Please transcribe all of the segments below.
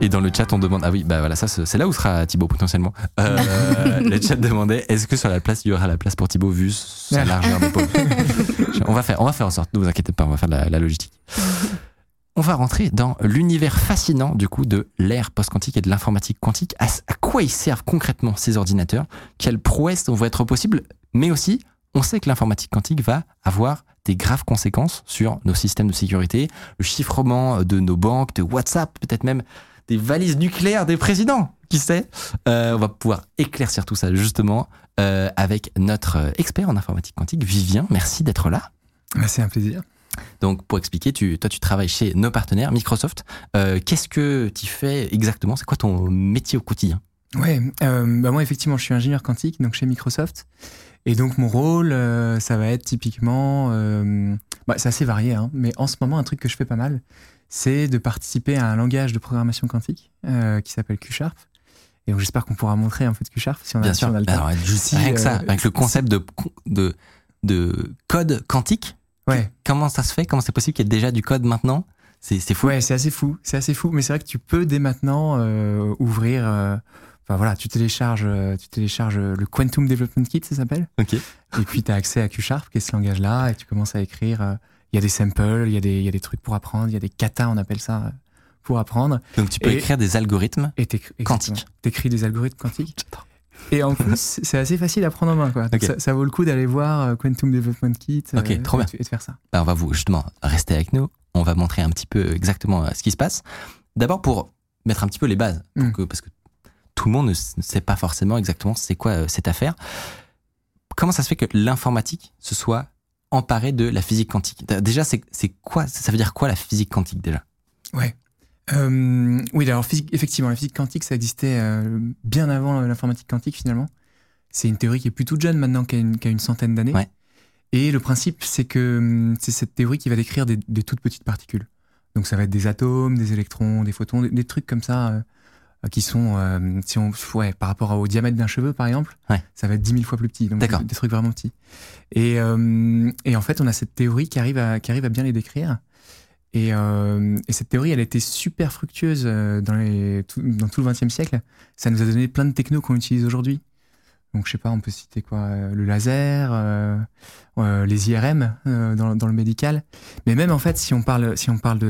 Et dans le chat, on demande. Ah oui, bah voilà, ça, c'est là où sera Thibaut potentiellement. Euh, le chat demandait est-ce que sur la place, il y aura la place pour Thibaut vu sa largeur d'épaule On va faire, on va faire en sorte. Ne vous inquiétez pas, on va faire la, la logistique. On va rentrer dans l'univers fascinant du coup de l'ère post-quantique et de l'informatique quantique. À, à quoi ils servent concrètement ces ordinateurs? Quelles prouesses vont être possibles? Mais aussi, on sait que l'informatique quantique va avoir des graves conséquences sur nos systèmes de sécurité, le chiffrement de nos banques, de WhatsApp, peut-être même des valises nucléaires des présidents, qui sait? Euh, On va pouvoir éclaircir tout ça justement euh, avec notre expert en informatique quantique, Vivien. Merci d'être là. C'est un plaisir. Donc, pour expliquer, tu, toi, tu travailles chez nos partenaires, Microsoft. Euh, Qu'est-ce que tu fais exactement? C'est quoi ton métier au quotidien? Ouais, euh, bah moi, effectivement, je suis ingénieur quantique, donc chez Microsoft. Et donc, mon rôle, euh, ça va être typiquement. Euh, bah, c'est assez varié, hein, mais en ce moment, un truc que je fais pas mal, c'est de participer à un langage de programmation quantique euh, qui s'appelle Q-Sharp. Et donc, j'espère qu'on pourra montrer un peu de Q-Sharp si on a, Bien sûr. on a le temps. Alors, juste avec ça, euh, avec le concept de, de, de code quantique, Ouais. comment ça se fait? Comment c'est possible qu'il y ait déjà du code maintenant? C'est c'est fou. Ouais, c'est assez fou, c'est assez fou, mais c'est vrai que tu peux dès maintenant euh, ouvrir. Enfin voilà, tu télécharges, tu télécharges le Quantum Development Kit, ça s'appelle. Ok. Et puis tu as accès à Q-Sharp, qui est ce langage-là, et tu commences à écrire. Euh, Il y a des samples, il y, a des- il y a des trucs pour apprendre, il y a des katas, on appelle ça, euh, pour apprendre. Donc tu peux Et- écrire des algorithmes. Et t'écris- Quantique. exactement. T'écris des algorithmes quantiques. Et en plus, c'est assez facile à prendre en main. Quoi. Ça, ça vaut le coup d'aller voir euh, Quantum Development Kit euh, Ok, trop bien. et de faire ça. Alors, on va vous justement rester avec nous. On va montrer un petit peu exactement euh, ce qui se passe. D'abord pour mettre un petit peu les bases, pour Mm. parce que tout le monde ne sait pas forcément exactement c'est quoi euh, cette affaire. Comment ça se fait que l'informatique se soit emparée de la physique quantique Déjà, c'est quoi Ça veut dire quoi la physique quantique déjà? Ouais. Euh, oui, alors physique, effectivement, la physique quantique, ça existait euh, bien avant l'informatique quantique finalement. C'est une théorie qui est plus toute jeune maintenant, qui a une, qui a une centaine d'années. Ouais. Et le principe, c'est que hum, c'est cette théorie qui va décrire des, des toutes petites particules. Donc ça va être des atomes, des électrons, des photons, des, des trucs comme ça euh, qui sont, euh, si on, ouais, par rapport au diamètre d'un cheveu par exemple, Ouais. ça va être 10 000 fois plus petit. Donc des, des trucs vraiment petits. Et, euh, et en fait, on a cette théorie qui arrive à, qui arrive à bien les décrire. Et, euh, et cette théorie, elle a été super fructueuse euh, dans, les, tout, dans tout le XXe siècle. Ça nous a donné plein de technos qu'on utilise aujourd'hui. Donc, je sais pas, on peut citer quoi euh, Le laser, euh, euh, les IRM euh, dans, dans le médical. Mais même en fait, si on parle, si on parle de,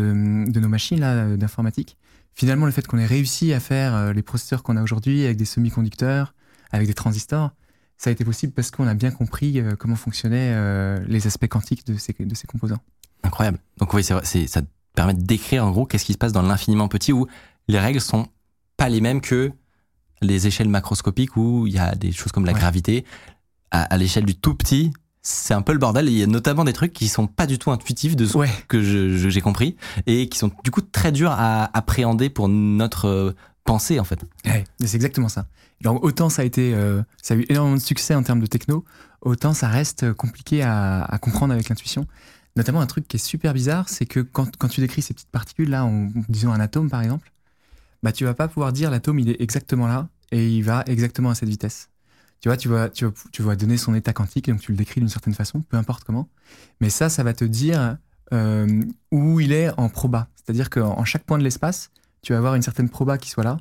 de nos machines là, euh, d'informatique, finalement, le fait qu'on ait réussi à faire euh, les processeurs qu'on a aujourd'hui avec des semi-conducteurs, avec des transistors, ça a été possible parce qu'on a bien compris euh, comment fonctionnaient euh, les aspects quantiques de ces, de ces composants. Incroyable. Donc oui, c'est ça permet de décrire en gros qu'est-ce qui se passe dans l'infiniment petit où les règles sont pas les mêmes que les échelles macroscopiques où il y a des choses comme la Ouais. gravité. À, à l'échelle du tout petit, c'est un peu le bordel. Il y a notamment des trucs qui sont pas du tout intuitifs de ce Ouais. que j'ai compris et qui sont du coup très durs à appréhender pour notre euh, pensée en fait. Ouais, c'est exactement ça. Autant ça a été, euh, ça a eu énormément de succès en termes de techno, autant ça reste compliqué à, à comprendre avec l'intuition. Notamment un truc qui est super bizarre, c'est que quand, quand tu décris ces petites particules là, en, disons un atome par exemple, bah tu vas pas pouvoir dire l'atome il est exactement là et il va exactement à cette vitesse. Tu vois, tu vas, tu vas, tu vas donner son état quantique, donc tu le décris d'une certaine façon, peu importe comment. Mais ça, ça va te dire euh, où il est en proba. C'est-à-dire qu'en en chaque point de l'espace, tu vas avoir une certaine proba qui soit là.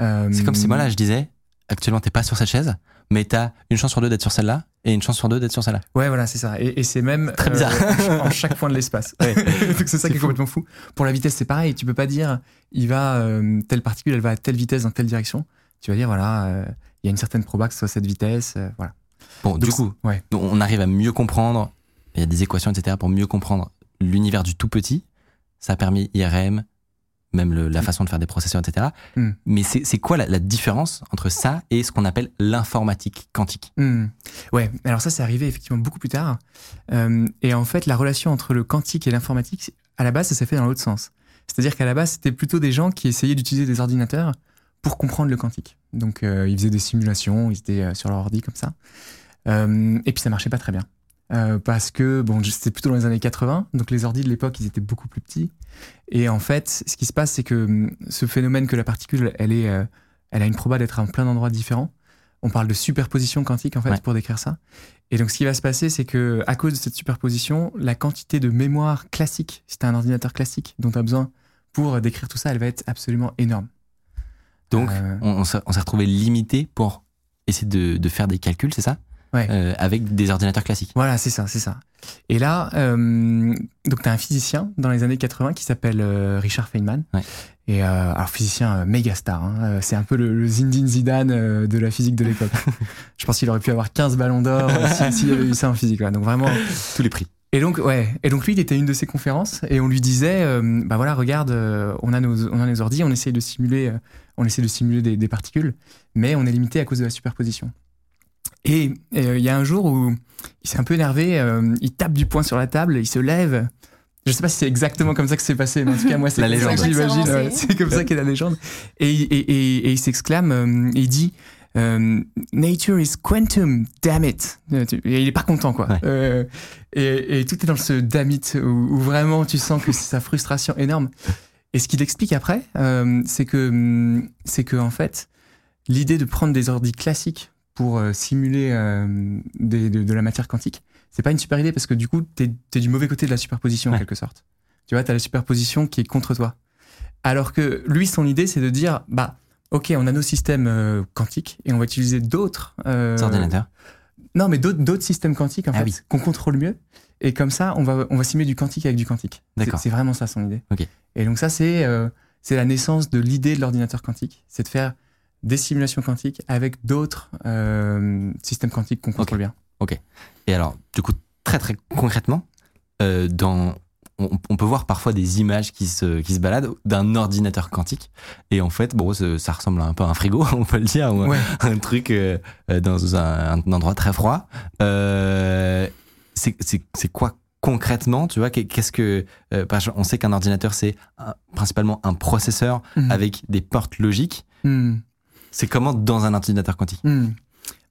Euh, C'est comme si moi là je disais actuellement t'es pas sur cette chaise, mais t'as une chance sur deux d'être sur celle-là et une chance sur deux d'être sur celle-là. Ouais, voilà, c'est ça. Et, et c'est même Très bizarre. euh, en chaque point de l'espace. Ouais. Donc c'est ça qui est fou. complètement fou. Pour la vitesse, c'est pareil. Tu peux pas dire, il va euh, telle particule, elle va à telle vitesse dans telle direction. Tu vas dire, voilà, il y a une certaine proba que ce soit cette vitesse. euh, voilà. Bon, du coup, ouais. on arrive à mieux comprendre. Il y a des équations, etc., pour mieux comprendre l'univers du tout petit. Ça a permis IRM, même le- la façon de faire des processeurs, etc. Hmm. Mais c'est quoi la, la différence entre ça et ce qu'on appelle l'informatique quantique? Hmm. Ouais, alors ça, c'est arrivé effectivement beaucoup plus tard. Euh, et en fait, la relation entre le quantique et l'informatique, à la base, ça s'est fait dans l'autre sens. C'est-à-dire qu'à la base, c'était plutôt des gens qui essayaient d'utiliser des ordinateurs pour comprendre le quantique. Donc, euh, ils faisaient des simulations, ils étaient euh, sur leur ordi comme ça. Euh, et puis, ça marchait pas très bien. Parce que, bon, c'était plutôt dans les années 80, donc les ordis de l'époque, ils étaient beaucoup plus petits. Et en fait, ce qui se passe, c'est que hum, ce phénomène que la particule, elle, est, elle a une proba d'être à plein d'endroits différents. On parle de superposition quantique, en fait, Ouais. pour décrire ça. Et donc, ce qui va se passer, c'est que à cause de cette superposition, la quantité de mémoire classique, si tu un ordinateur classique dont tu as besoin pour décrire tout ça, elle va être absolument énorme. Donc, Euh. on, on s'est retrouvé limité pour essayer de, de faire des calculs, c'est ça? Ouais. Euh, Avec des ordinateurs classiques. Voilà, c'est ça, c'est ça. Et là, euh, donc tu as un physicien dans les années 80 qui s'appelle Richard Feynman. Ouais. Et alors physicien méga star, hein. C'est un peu le, le Zinedine Zidane de la physique de l'époque. Je pense qu'il aurait pu avoir 15 ballons d'or si- s'il y avait eu ça en physique. voilà. Donc vraiment. Tous les prix. Et donc ouais. Et donc lui, il était à une de ses conférences et on lui disait, euh, bah voilà, regarde, euh, on a nos, on a nos ordi, on essaye de simuler, on essaie de simuler des, des particules, mais on est limité à cause de la superposition. Et euh, il y a un jour où il s'est un peu énervé, euh, il tape du poing sur la table, il se lève. Je sais pas si c'est exactement comme ça que c'est passé, mais en tout cas, moi, c'est La légende. j'imagine. C'est ouais, C'est comme ça qu'est la légende. Et, il- et, et, et il s'exclame, euh, il dit euh, Nature is quantum, damn it. Euh, Et il est pas content, quoi. Ouais. Euh, et, et tout est dans ce damn it où, où vraiment tu sens que c'est sa frustration énorme. Et ce qu'il explique après, euh, c'est que, hum, c'est que en fait, l'idée de prendre des ordis classiques pour euh, simuler euh, des- de, de la matière quantique, c'est pas une super idée parce que du coup, t'es es du mauvais côté de la superposition en quelque sorte. Tu vois, t'as la superposition qui est contre toi. Alors que lui, son idée, c'est de dire, bah, ok, on a nos systèmes euh, quantiques et on va utiliser d'autres euh, ordinateurs. Non, mais d'autres systèmes quantiques en Ah fait oui. qu'on contrôle mieux. Et comme ça, on va on va simuler du quantique avec du quantique. C'est- D'accord. C'est vraiment ça son idée. Ok. Et donc ça c'est euh, c'est la naissance de l'idée de l'ordinateur quantique, c'est de faire des simulations quantiques avec d'autres euh, systèmes quantiques qu'on contrôle bien. Et alors, du coup, très très concrètement, euh, dans, on, on peut voir parfois des images qui se, qui se baladent d'un ordinateur quantique. Et en fait, bon, ça, ressemble un peu à un frigo, on peut le dire, ou Ouais. un truc euh, euh, dans un, un endroit très froid. Euh, c'est quoi concrètement, tu vois qu'est- Qu'est-ce que euh, qu'on sait qu'un ordinateur c'est principalement un processeur Mhm. avec des portes logiques. Hmm. C'est comment dans un ordinateur quantique? Hmm.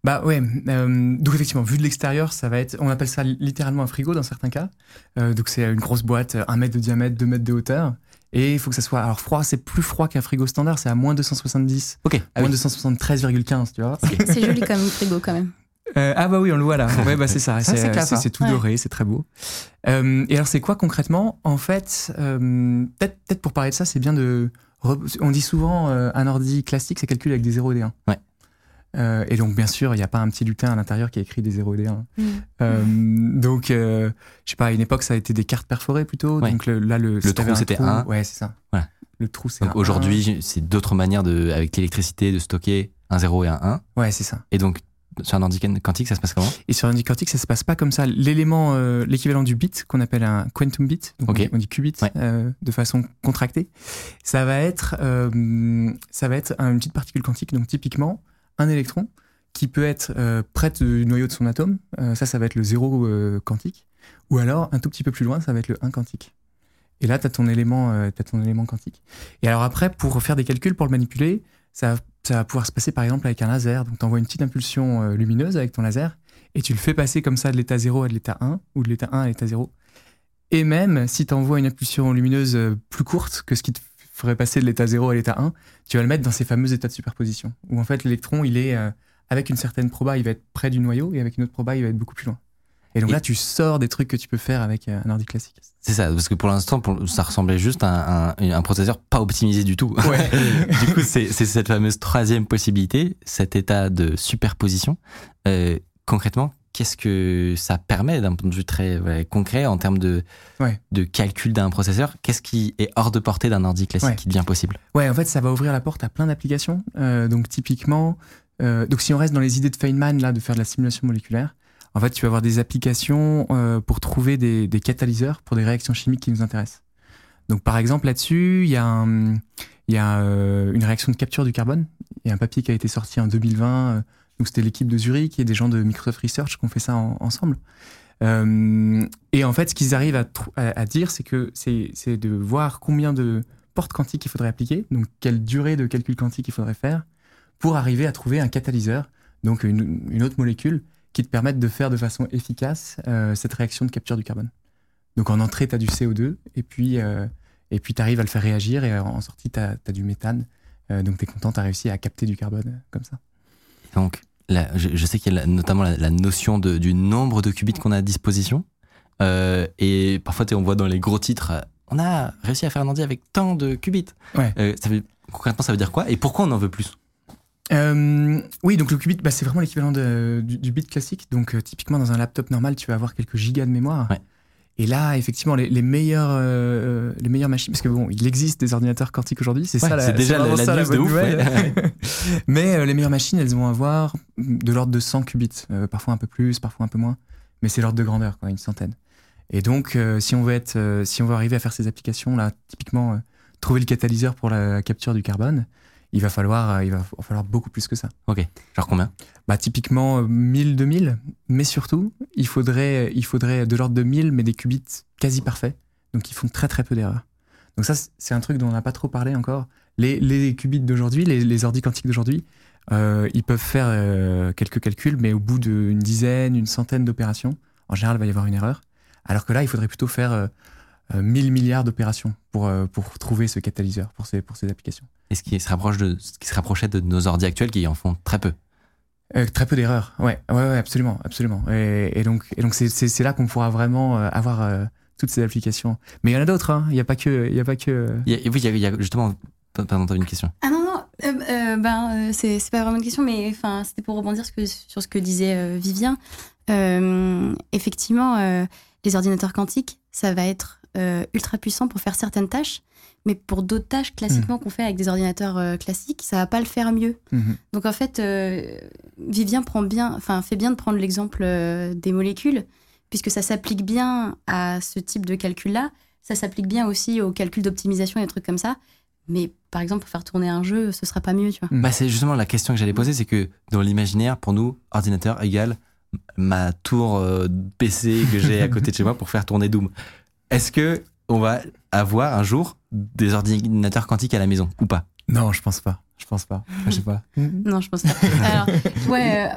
Bah ouais, euh, donc effectivement, vu de l'extérieur, ça va être, on appelle ça littéralement un frigo dans certains cas. Euh, donc c'est une grosse boîte, un mètre de diamètre, deux mètres de hauteur. Et il faut que ça soit, alors froid, c'est plus froid qu'un frigo standard, c'est à moins 270, Ok. Ah moins oui. 273,15, tu vois. C'est joli comme frigo quand même. Euh, ah bah oui, on le voit là. Ouais, bah c'est ça. Ça, c'est tout Ouais. doré, c'est très beau. Euh, et alors c'est quoi concrètement? En fait, euh, peut-être peut-être pour parler de ça, c'est bien de. On dit souvent euh, un ordi classique, c'est calculé avec des 0 et des 1. Ouais. Euh, et donc bien sûr, il n'y a pas un petit lutin à l'intérieur qui a écrit des 0 et des 1. Mm. Euh, donc, euh, je sais pas, à une époque, ça a été des cartes perforées plutôt. Ouais. Donc le- là, le, si trou, un c'était trou- un. Ouais, c'est ça. Voilà. Le trou, c'est un. Donc aujourd'hui, c'est d'autres manières de, avec l'électricité de stocker un 0 et un 1. un. Ouais, c'est ça. Et donc, sur un ordi quantique, ça se passe comment? Et sur un ordi quantique, ça se passe pas comme ça. L'élément, euh, l'équivalent du bit, qu'on appelle un quantum bit, donc on, dit, on dit qubit Ouais. euh, de façon contractée, ça va être, euh, ça va être une petite particule quantique. Donc typiquement, un électron qui peut être euh, près du noyau de son atome, euh, ça, ça va être le zéro euh, quantique, ou alors un tout petit peu plus loin, ça va être le 1 quantique. Et là, tu as ton élément, ton élément quantique. Et alors après, pour faire des calculs, pour le manipuler, ça, ça va pouvoir se passer par exemple avec un laser. Donc tu envoies une petite impulsion lumineuse avec ton laser et tu le fais passer comme ça de l'état 0 à de l'état 1 ou de l'état 1 à l'état 0. Et même si tu envoies une impulsion lumineuse plus courte que ce qui te ferait passer de l'état 0 à l'état 1, tu vas le mettre dans ces fameux états de superposition où en fait l'électron, il est euh, avec une certaine proba, il va être près du noyau et avec une autre proba, il va être beaucoup plus loin. Et donc Et- là, tu sors des trucs que tu peux faire avec euh, un ordi classique. C'est ça, parce que pour l'instant, ça ressemblait juste à un, un- un processeur pas optimisé du tout. Ouais. du coup, c'est c'est cette fameuse troisième possibilité, cet état de superposition. Euh, concrètement, qu'est-ce que ça permet d'un point de vue très ouais, concret en termes de, Ouais. de calcul d'un processeur? Qu'est-ce qui est hors de portée d'un ordi classique Ouais. qui devient possible? Ouais, en fait, ça va ouvrir la porte à plein d'applications. Euh, donc, typiquement, euh, donc si on reste dans les idées de Feynman, là, de faire de la simulation moléculaire, en fait, tu vas avoir des applications euh, pour trouver des, des catalyseurs pour des réactions chimiques qui nous intéressent. Donc par exemple là-dessus, il y a, un- il y a une réaction de capture du carbone. Il y a un papier qui a été sorti en 2020. Donc c'était l'équipe de Zurich et des gens de Microsoft Research qui ont fait ça en- ensemble. Euh, et en fait, ce qu'ils arrivent à, dire, c'est que c'est de voir combien de portes quantiques il faudrait appliquer, donc quelle durée de calcul quantique il faudrait faire pour arriver à trouver un catalyseur, donc une, autre molécule qui te permette de faire de façon efficace euh, cette réaction de capture du carbone. Donc en entrée, tu as du CO2 et puis euh, tu arrives à le faire réagir et en sortie, tu as, du méthane. Euh, donc tu es content, tu as réussi à capter du carbone comme ça. Donc, je, je sais qu'il y a la- notamment la, la notion de- du nombre de qubits qu'on a à disposition. Euh, et parfois, on voit dans les gros titres, euh, on a réussi à faire un ordi avec tant de qubits. Ouais. Euh, ça veut, concrètement, ça veut dire quoi Et pourquoi on en veut plus? Euh, oui, donc le qubit, bah, c'est vraiment l'équivalent du, du bit classique. Donc euh, typiquement dans un laptop normal, tu vas avoir quelques gigas de mémoire. Ouais. Et là, effectivement, les, les meilleures, euh, les meilleures machines, parce que bon, il existe des ordinateurs quantiques aujourd'hui, c'est Ouais, ça, la- c'est déjà la- la ça news de ouf, ouais. Mais euh, les meilleures machines, elles vont avoir de l'ordre de 100 qubits, euh, parfois un peu plus, parfois un peu moins, mais c'est l'ordre de grandeur, quoi, une centaine. Et donc, euh, si on veut être, euh, si on veut arriver à faire ces applications là, typiquement euh, trouver le catalyseur pour la capture du carbone, il va falloir, euh, il va falloir beaucoup plus que ça. Ok. Genre combien? Bah, typiquement euh, 1000, 2000, mais surtout, il faudrait, il faudrait de l'ordre de 1000, mais des qubits quasi parfaits, donc ils font très très peu d'erreurs. Donc ça, c'est un truc dont on n'a pas trop parlé encore. Les, les qubits d'aujourd'hui, les, les ordi quantiques d'aujourd'hui, euh, ils peuvent faire euh, quelques calculs, mais au bout d'une dizaine, une centaine d'opérations, en général, il va y avoir une erreur. Alors que là, il faudrait plutôt faire euh, euh, 1000 milliards d'opérations pour, euh, pour trouver ce catalyseur pour ces, pour ces applications. Et ce qui se rapproche de ce qui se rapprochait de nos ordi actuels qui en font très peu. Euh, très peu d'erreurs, ouais, ouais, ouais, absolument, absolument. Et, et donc, et donc c'est, là qu'on pourra vraiment euh, avoir euh, toutes ces applications. Mais il y en a d'autres, hein. Il n'y a pas que, il y a pas que. euh, Il y a- oui, il y a, il y a justement. Pardon, t'avais une question. Ah non, non, euh, euh, ben, euh, c'est c'est pas vraiment une question, mais enfin, c'était pour rebondir ce que- sur ce que disait euh, Vivien. Euh, effectivement, euh, les ordinateurs quantiques, ça va être euh, ultra puissant pour faire certaines tâches, mais pour d'autres tâches classiquement qu'on fait avec des ordinateurs euh, classiques, ça va pas le faire mieux. mhm. Donc en fait, euh, Vivien prend bien, enfin fait bien de prendre l'exemple euh, des molécules, puisque ça s'applique bien à ce type de calcul-là. Ça s'applique bien aussi au calcul d'optimisation et des trucs comme ça. Mais par exemple, pour faire tourner un jeu, ce sera pas mieux, tu vois. Mm. Bah, c'est justement la question que j'allais poser, c'est que dans l'imaginaire, pour nous, ordinateur égale ma tour euh, PC que j'ai à côté de chez moi pour faire tourner Doom. Est-ce que on va avoir un jour des ordinateurs quantiques à la maison ou pas? Non, je pense pas. Je pense pas. Je sais pas. Non, je pense pas. Alors, ouais, euh,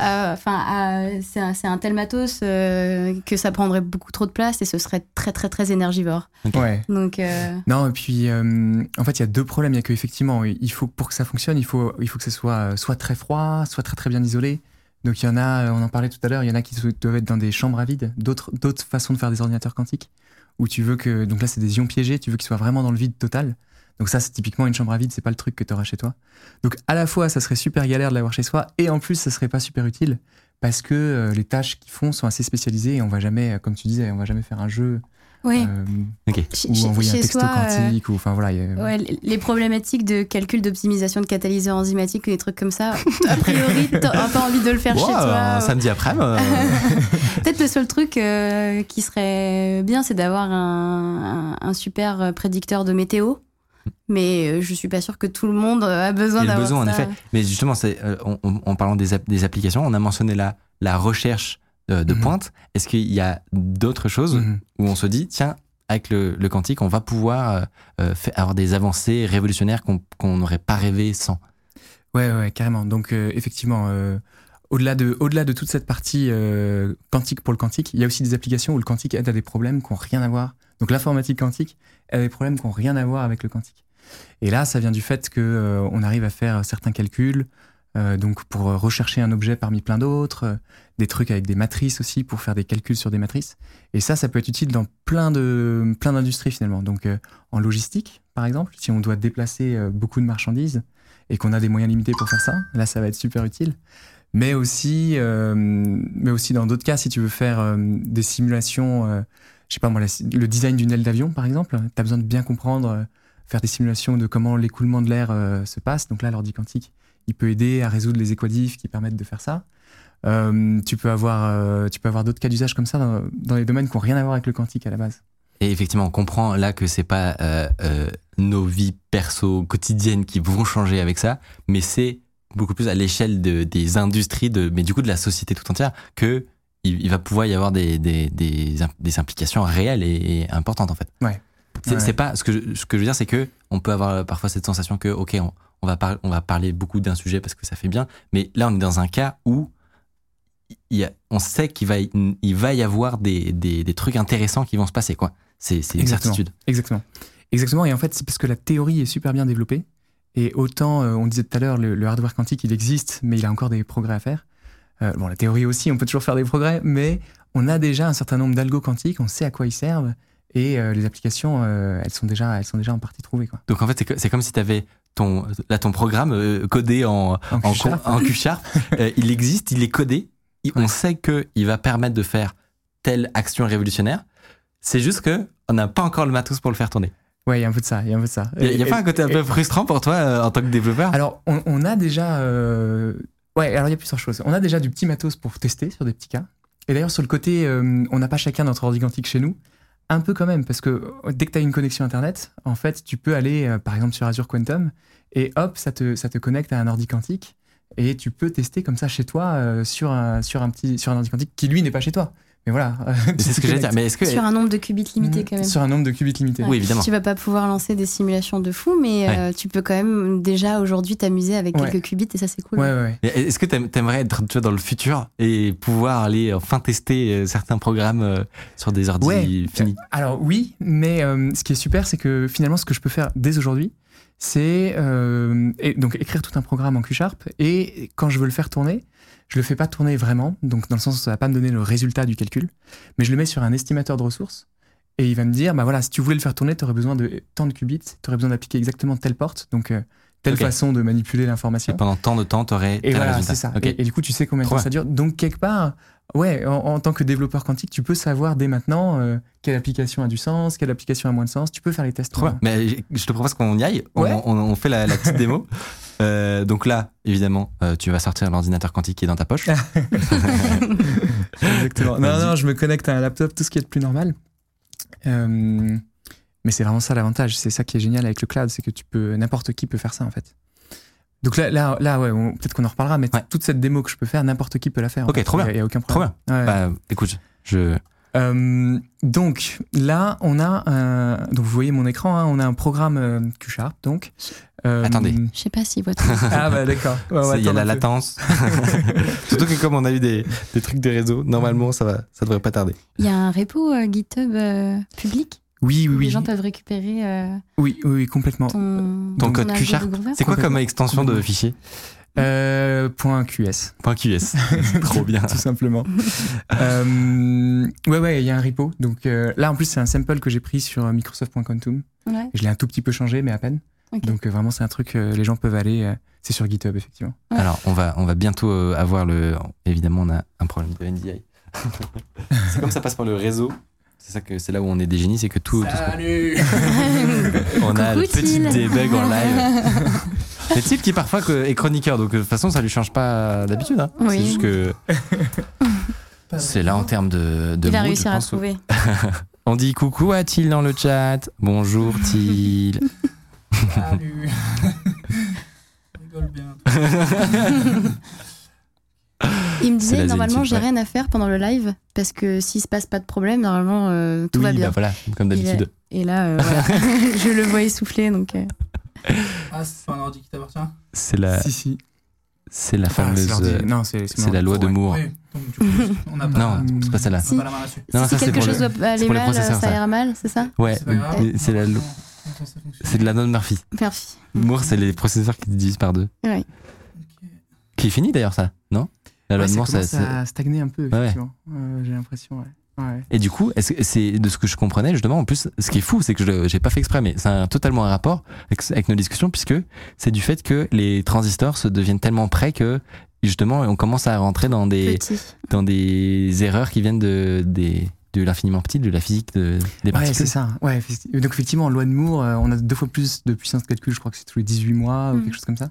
euh, enfin, euh, c'est un, tel matos euh, que ça prendrait beaucoup trop de place et ce serait très, très, très énergivore. Ouais. Donc, euh, Non, et puis euh, en fait, il y a deux problèmes. Il y a que effectivement, il faut pour que ça fonctionne, il faut il faut que ce soit soit très froid, soit très très bien isolé. Donc il y en a, on en parlait tout à l'heure, il y en a qui doivent être dans des chambres à vide. D'autres d'autres façons de faire des ordinateurs quantiques où tu veux que donc là c'est des ions piégés, tu veux qu'ils soient vraiment dans le vide total. Donc ça c'est typiquement une chambre à vide, c'est pas le truc que tu auras chez toi. Donc à la fois ça serait super galère de l'avoir chez soi et en plus ça serait pas super utile parce que euh, les tâches qu'ils font sont assez spécialisées et on va jamais, euh, comme tu disais, on va jamais faire un jeu oui. euh, Chez- ou chez- envoyer un texto soi, euh, quantique ou enfin voilà. a- Ouais, les problématiques de calcul d'optimisation de catalyseurs enzymatiques ou des trucs comme ça, a priori, t'as pas envie de le faire Wow, chez toi. un samedi après euh, Peut-être le seul truc euh, qui serait bien, c'est d'avoir un, un- un super prédicteur de météo. Mais je suis pas sûre que tout le monde a besoin Il y a le d'avoir besoin, en ça. effet. Mais justement, c'est, euh, en, en- en parlant des, app- des applications, on a mentionné la, la recherche de Mhm. pointe. Est-ce qu'il y a d'autres choses Mhm. où on se dit, tiens, avec le, le quantique, on va pouvoir euh, euh, faire- avoir des avancées révolutionnaires qu'on qu'on n'aurait pas rêvé sans? Ouais, ouais, carrément. Donc, euh, effectivement, euh, au-delà de, au-delà de toute cette partie quantique pour le quantique, il y a aussi des applications où le quantique aide à des problèmes qui n'ont rien à voir. Donc, l'informatique quantique à des problèmes qui n'ont rien à voir avec le quantique. Et là, ça vient du fait que euh, on arrive à faire certains calculs, euh, donc pour euh, rechercher un objet parmi plein d'autres, euh, des trucs avec des matrices aussi pour faire des calculs sur des matrices. Et ça, ça peut être utile dans plein de, plein d'industries finalement. Donc, en logistique, par exemple, si on doit déplacer beaucoup de marchandises et qu'on a des moyens limités pour faire ça, là, ça va être super utile. Mais aussi, mais aussi dans d'autres cas, si tu veux faire des simulations, je sais pas moi, le design d'une aile d'avion, par exemple, tu as besoin de bien comprendre, faire des simulations de comment l'écoulement de l'air se passe. Donc là, l'ordi quantique, il peut aider à résoudre les équadifs qui permettent de faire ça. Euh, tu peux avoir, euh, tu peux avoir d'autres cas d'usage comme ça dans, dans les domaines qui n'ont rien à voir avec le quantique à la base. Et effectivement, on comprend là que c'est pas euh, nos vies perso quotidiennes qui vont changer avec ça, mais c'est beaucoup plus à l'échelle de, des industries, de, mais du coup de la société tout entière, que il, il va pouvoir y avoir des, des, des, des implications réelles et, et importantes en fait. Ouais. C'est Ouais. pas ce que je, ce que je veux dire, c'est que on peut avoir parfois cette sensation que ok, on, on va par- on va parler beaucoup d'un sujet parce que ça fait bien, mais là on est dans un cas où il y a, on sait qu'il va, y- il va y avoir des, des, des trucs intéressants qui vont se passer quoi. C'est une Exactement. certitude. Exactement. Exactement. Et en fait, c'est parce que la théorie est super bien développée. Et autant, euh, on disait tout à l'heure, le, le hardware quantique, il existe, mais il a encore des progrès à faire. Euh, bon, la théorie aussi, on peut toujours faire des progrès, mais on a déjà un certain nombre d'algos quantiques, on sait à quoi ils servent, et euh, les applications, elles, sont déjà, elles sont déjà en partie trouvées. Quoi. Donc en fait c'est comme si tu avais ton là ton programme euh, codé en En en, en euh, il existe, il est codé, il- on sait que il va permettre de faire telle action révolutionnaire. C'est juste que on n'a pas encore le matos pour le faire tourner. Ouais, il y a un peu de ça. Il y a un peu de ça. Il y a, Et- pas un côté un et- peu frustrant pour toi euh, en tant que développeur? Alors, on, on a déjà. euh, Ouais, alors il y a plusieurs choses. On a déjà du petit matos pour tester sur des petits cas. Et d'ailleurs, sur le côté, on n'a pas chacun notre ordi quantique chez nous. Un peu quand même, parce que euh, dès que tu as une connexion Internet, en fait, tu peux aller, euh, par exemple, sur Azure Quantum, et hop, ça te, te connecte à un ordi quantique, et tu peux tester comme ça chez toi euh, sur, un, sur, un petit, sur un ordi quantique qui, lui, n'est pas chez toi. Mais voilà. C'est ce que j'allais dire. connectes. Mais est-ce que Sur un nombre de qubits limité quand même. Sur un nombre de qubits limité. Oui, évidemment. Tu vas pas pouvoir lancer des simulations de fou, mais Ouais. euh, tu peux quand même déjà aujourd'hui t'amuser avec Ouais. quelques qubits et ça c'est cool. Est-ce que t'aim- t'aimerais être tu vois, dans le futur et pouvoir aller enfin tester euh, certains programmes euh, sur des ordi Ouais. finis? Alors oui, mais euh, ce qui est super, c'est que finalement, ce que je peux faire dès aujourd'hui, c'est euh, et donc écrire tout un programme en Q-Sharp et quand je veux le faire tourner, je le fais pas tourner vraiment, donc dans le sens où ça va pas me donner le résultat du calcul, mais je le mets sur un estimateur de ressources et il va me dire, bah voilà, si tu voulais le faire tourner, tu aurais besoin de tant de qubits, tu aurais besoin d'appliquer exactement telle porte, donc euh, telle façon de manipuler Et l'information. pendant tant de temps, t'aurais Et tel voilà, résultat. c'est ça. Et, et du coup, tu sais combien de temps ça dure. Donc, quelque part, ouais, en, en tant que développeur quantique, tu peux savoir dès maintenant euh, quelle application a du sens, quelle application a moins de sens. Tu peux faire les tests. Mais je- te propose qu'on y aille. On, Ouais. on- on fait la, la petite démo. Euh, donc là, évidemment, euh, tu vas sortir l'ordinateur quantique qui est dans ta poche. Exactement. Non, non, je me connecte à un laptop, tout ce qui est de plus normal. Euh, mais c'est vraiment ça l'avantage. C'est ça qui est génial avec le cloud, c'est que tu peux, n'importe qui peut faire ça en fait. Donc là, là, là ouais, on- peut-être qu'on en reparlera, mais Ouais. toute cette démo que je peux faire, n'importe qui peut la faire. Ok, fait. trop bien. Il n'y a, aucun Trop problème. bien. Ouais. Bah, écoute, je. Euh, donc là, on a un, donc vous voyez mon écran, hein, on a un programme euh, Q-Sharp, donc. Euh, Attendez. Je sais pas si votre. Ah bah d'accord. Ouais, Il y a la latence. Surtout que comme on a eu des, des trucs de réseau, normalement, ça va, ça devrait pas tarder. Il y a un repo euh, GitHub euh, public Oui, oui, oui. les gens peuvent récupérer euh, Oui, oui, oui, complètement. ton, Ton code Q-Sharp. C'est quoi comme extension de fichier Euh, point .qs. Point .qs. Trop bien. tout simplement. Euh, ouais, ouais, il y a un repo. Donc euh, là, en plus, c'est un sample que j'ai pris sur Microsoft.quantum. Ouais, Je l'ai un tout petit peu changé, mais à peine. Donc euh, vraiment, c'est un truc, euh, les gens peuvent aller. euh, c'est sur GitHub, effectivement. Ouais. Alors, on va, on va bientôt euh, avoir le. Évidemment, on a un problème de NDI. c'est comme ça passe par le réseau. C'est ça que c'est là où on est des génies, c'est que tout. tout on a le petit debug en live. C'est Thiel qui parfois est chroniqueur, donc euh, de toute façon ça lui change pas d'habitude. hein. Oui. C'est juste que c'est là en termes de, de Il a mood, réussi je à trouver. On dit coucou à Thiel dans le chat. Bonjour Thiel. Salut. rigole bien. Il me disait normalement j'ai rien à faire pendant le live parce que s'il se passe pas de problème normalement euh, tout oui, va bien. bah voilà, comme d'habitude. Et là euh, voilà. je le vois essouffler donc. euh, Ah, c'est pas un ordi qui t'appartient? C'est la, Si, si. c'est la Ah, fameuse. non, c'est la loi de. Moore. Oui, donc du coup, on n'a pas, Non, c'est pas celle-là. Si. Non, ça, quelque chose doit aller mal, processeurs, ça ça. ira mal, c'est ça? Ouais, C'est la, c'est de la non Murphy. Merci. Moore, c'est les processeurs qui se divisent par deux. Ouais. Qui est fini d'ailleurs, ça, non? Ouais, de ça Moore, ça- commence ça- à stagner un peu, Ouais. Euh, J'ai l'impression, ouais. Ouais. Et du coup, est-ce que c'est de ce que je comprenais justement en plus, ce qui est fou, c'est que je j'ai pas fait exprès, mais c'est un- totalement un rapport avec, avec nos discussions puisque c'est du fait que les transistors se deviennent tellement près que justement on commence à rentrer dans des Petit. dans des erreurs qui viennent de des de l'infiniment petit, de la physique de, des Ouais, particules. c'est ça. Ouais, donc effectivement, en loi de Moore, euh, on a deux fois plus de puissance de calcul, je crois que c'est tous les 18 mois ou Mhm. quelque chose comme ça.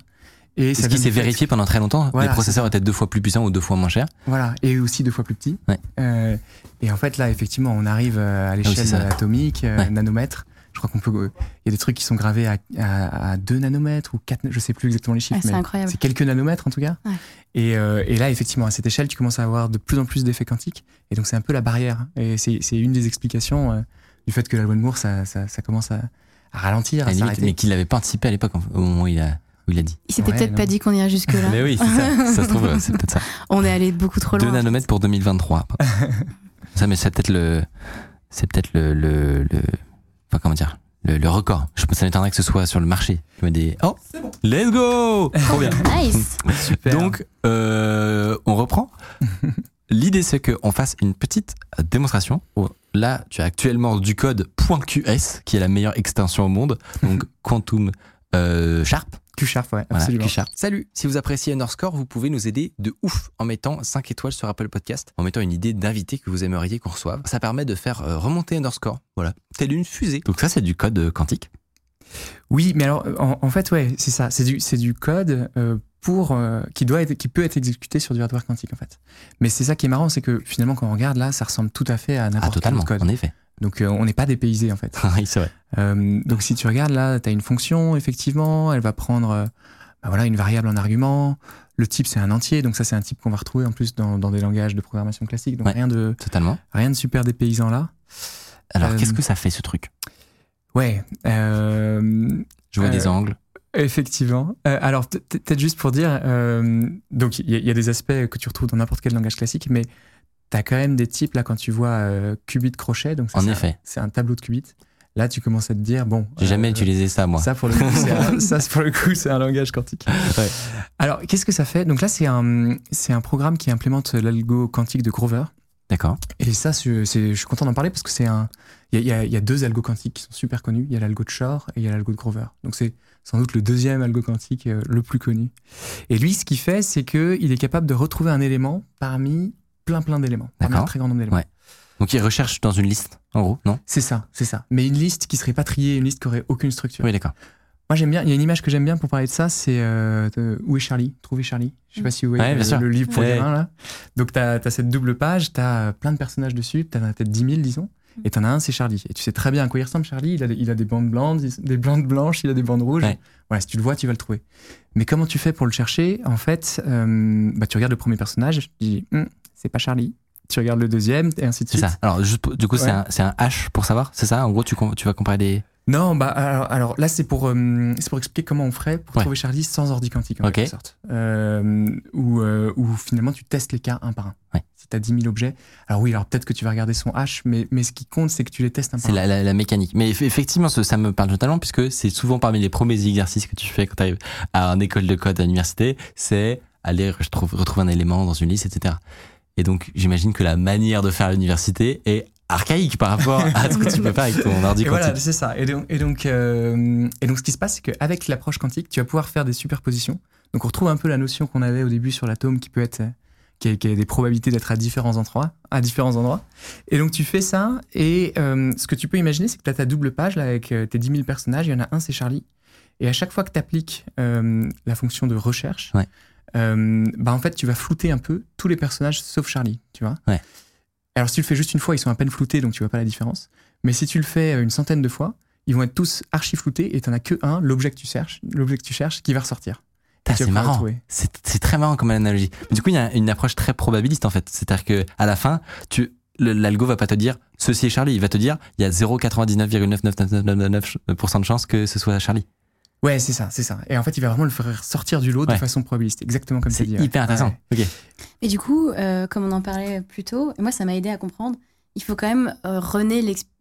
Et Ce qui s'est vérifié pendant très longtemps. Voilà, les processeurs étaient deux fois plus puissants ou deux fois moins chers. Voilà, et aussi deux fois plus petit. Ouais. Euh, et en fait, là, effectivement, on arrive euh, à oui, l'échelle ça. atomique, euh, Ouais. nanomètre. Je crois qu'on peut. euh, Il y a des trucs qui sont gravés à, à, à 2 nanomètres ou 4, je sais plus exactement les chiffres, Ouais, c'est mais incroyable. c'est quelques nanomètres en tout cas. Ouais. Et, euh, et là, effectivement, à cette échelle, tu commences à avoir de plus en plus d'effets quantiques. Et donc, c'est un peu la barrière. Et c'est une des explications euh, du fait que la loi de Moore, ça, ça, ça commence à, à ralentir, À limite, s'arrêter. mais qu'il l'avait pas anticipé à l'époque, au moment où il a, où il a dit. Il s'était Ouais, peut-être pas dit qu'on irait jusque-là. Mais oui, c'est ça. ça se trouve, c'est peut-être ça. On est allé beaucoup trop 2 loin. nanomètres pour 2023. ça, mais c'est peut-être le, c'est peut-être le, le, le, enfin, comment dire, le, le record. Je pense ça m'étonnerait que ce soit sur le marché. Y a des, oh, C'est bon. let's go! Trop bien. Nice. Super. Donc, euh, on reprend. L'idée, c'est qu'on fasse une petite démonstration. où Là, tu as actuellement du code .qs, qui est la meilleure extension au monde. Donc, Quantum euh, Sharp. Q-Sharp, ouais, Voilà, absolument. Q-Sharp. Salut Si vous appréciez Underscore, vous pouvez nous aider de ouf en mettant 5 étoiles sur Apple Podcast, en mettant une idée d'invité que vous aimeriez qu'on reçoive. Ça permet de faire euh, remonter Underscore. Voilà. Telle une fusée. Donc ça, c'est du code euh, quantique? Oui, mais alors en, en fait, ouais, c'est ça. C'est du, c'est du code euh, pour euh, qui doit être, qui peut être exécuté sur du hardware quantique en fait. Mais c'est ça qui est marrant, c'est que finalement quand on regarde là, ça ressemble tout à fait à Ah, n'importe quel totalement, autre code. en effet. Donc euh, on n'est pas dépaysé en fait. oui, c'est vrai. Euh, donc si tu regardes là, tu as une fonction effectivement, elle va prendre euh, bah voilà une variable en argument. Le type c'est un entier, donc ça c'est un type qu'on va retrouver en plus dans, dans des langages de programmation classique. Donc Ouais. rien de Totalement. rien de super dépaysant là. Alors, qu'est-ce que ça fait, ce truc? Ouais. Je vois des angles. Effectivement. Euh, alors, peut- peut-être juste pour dire, euh, donc il y, y a des aspects que tu retrouves dans n'importe quel langage classique, mais tu as quand même des types là quand tu vois euh, qubit crochet. Donc ça, En c'est un- effet. c'est un tableau de qubits. Là, tu commences à te dire bon. J'ai jamais euh, utilisé ça, moi. Ça pour le coup, c'est un, ça, c'est pour le coup, c'est un langage quantique. Ouais. Alors, qu'est-ce que ça fait? Donc là, c'est un, c'est un programme qui implémente l'algo quantique de Grover. D'accord. Et ça, je suis content d'en parler parce que c'est un. Il y y a deux algos quantiques qui sont super connus. Il y a l'algo de Shor et il y a l'algo de Grover. Donc c'est sans doute le deuxième algo quantique euh, le plus connu. Et lui, ce qu'il fait, c'est qu'il est capable de retrouver un élément parmi plein plein d'éléments, un très grand nombre d'éléments. Ouais. Donc, il recherche dans une liste, en gros, non? C'est ça, c'est ça. Mais une liste qui serait pas triée, une liste qui aurait aucune structure. Oui, d'accord. Moi, j'aime bien. Il y a une image que j'aime bien pour parler de ça. C'est euh, Où est Charlie? Trouver Charlie. Je sais pas si vous voyez Ouais, le, le livre pour Ouais. gamins là. Donc, tu as, cette double page. Tu as plein de personnages dessus. Tu as peut-être 10 000, disons. Et tu en as un, c'est Charlie. Et tu sais très bien à quoi il ressemble, Charlie. Il a des, il a des bandes blanches, des bandes blanches, il a des bandes rouges. Ouais. Voilà, si tu le vois, tu vas le trouver. Mais comment tu fais pour le chercher? En fait, euh, bah, tu regardes le premier personnage. Tu dis, Hum, c'est pas Charlie. Tu regardes le deuxième, et ainsi de C'est suite. ça. Alors, juste du coup, c'est Ouais. un, c'est un H pour savoir, c'est ça? En gros, tu, vas comparer des. Non, bah alors, alors là c'est pour euh, c'est pour expliquer comment on ferait pour Ouais. trouver Charlie sans ordi quantique en quelque sorte. Euh, où, euh, où finalement tu testes les cas un par un. Ouais. Si tu as 10 000 objets, alors oui, alors peut-être que tu vas regarder son H, mais, mais ce qui compte c'est que tu les testes un C'est par la, un. la- la mécanique. Mais eff- effectivement, ça me parle totalement, puisque c'est souvent parmi les premiers exercices que tu fais quand tu arrives à une école de code à l'université, c'est aller retrouver, retrouver un élément dans une liste, etc. Et donc, j'imagine que la manière de faire l'université est archaïque par rapport à ce que tu peux faire avec ton ordi Et voilà, quantique. c'est ça. Et donc, et, donc, euh, et donc ce qui se passe, c'est qu'avec l'approche quantique, tu vas pouvoir faire des superpositions. Donc on retrouve un peu la notion qu'on avait au début sur l'atome qui peut être qui a, qui a des probabilités d'être à différents endroits, à différents endroits. Et donc tu fais ça, et euh, ce que tu peux imaginer, c'est que tu as ta double page là, avec euh, tes 10 000 personnages, il y en a un, c'est Charlie. Et à chaque fois que tu appliques la fonction de recherche, Ouais. Euh, bah en fait, tu vas flouter un peu tous les personnages sauf Charlie, tu vois. Ouais. Alors si tu le fais juste une fois, ils sont à peine floutés, donc tu vois pas la différence. Mais si tu le fais euh, une centaine de fois, ils vont être tous archi floutés et t'en as que un, l'objet que tu cherches, l'objet que tu cherches, qui va ressortir. C'est marrant. C'est très marrant comme analogie. Mais du coup, il y a une approche très probabiliste en fait. C'est-à-dire que à la fin, tu l'algo va pas te dire ceci est Charlie. Il va te dire il y a 0,99,99999% de chances que ce soit Charlie. Ouais, c'est ça, c'est ça. Et en fait, il va vraiment le faire sortir du lot de façon probabiliste, exactement comme C'est dit. ouais. hyper intéressant. Ouais. Ok. Et du coup, euh, comme on en parlait plus tôt, et moi ça m'a aidé à comprendre, il faut quand même euh,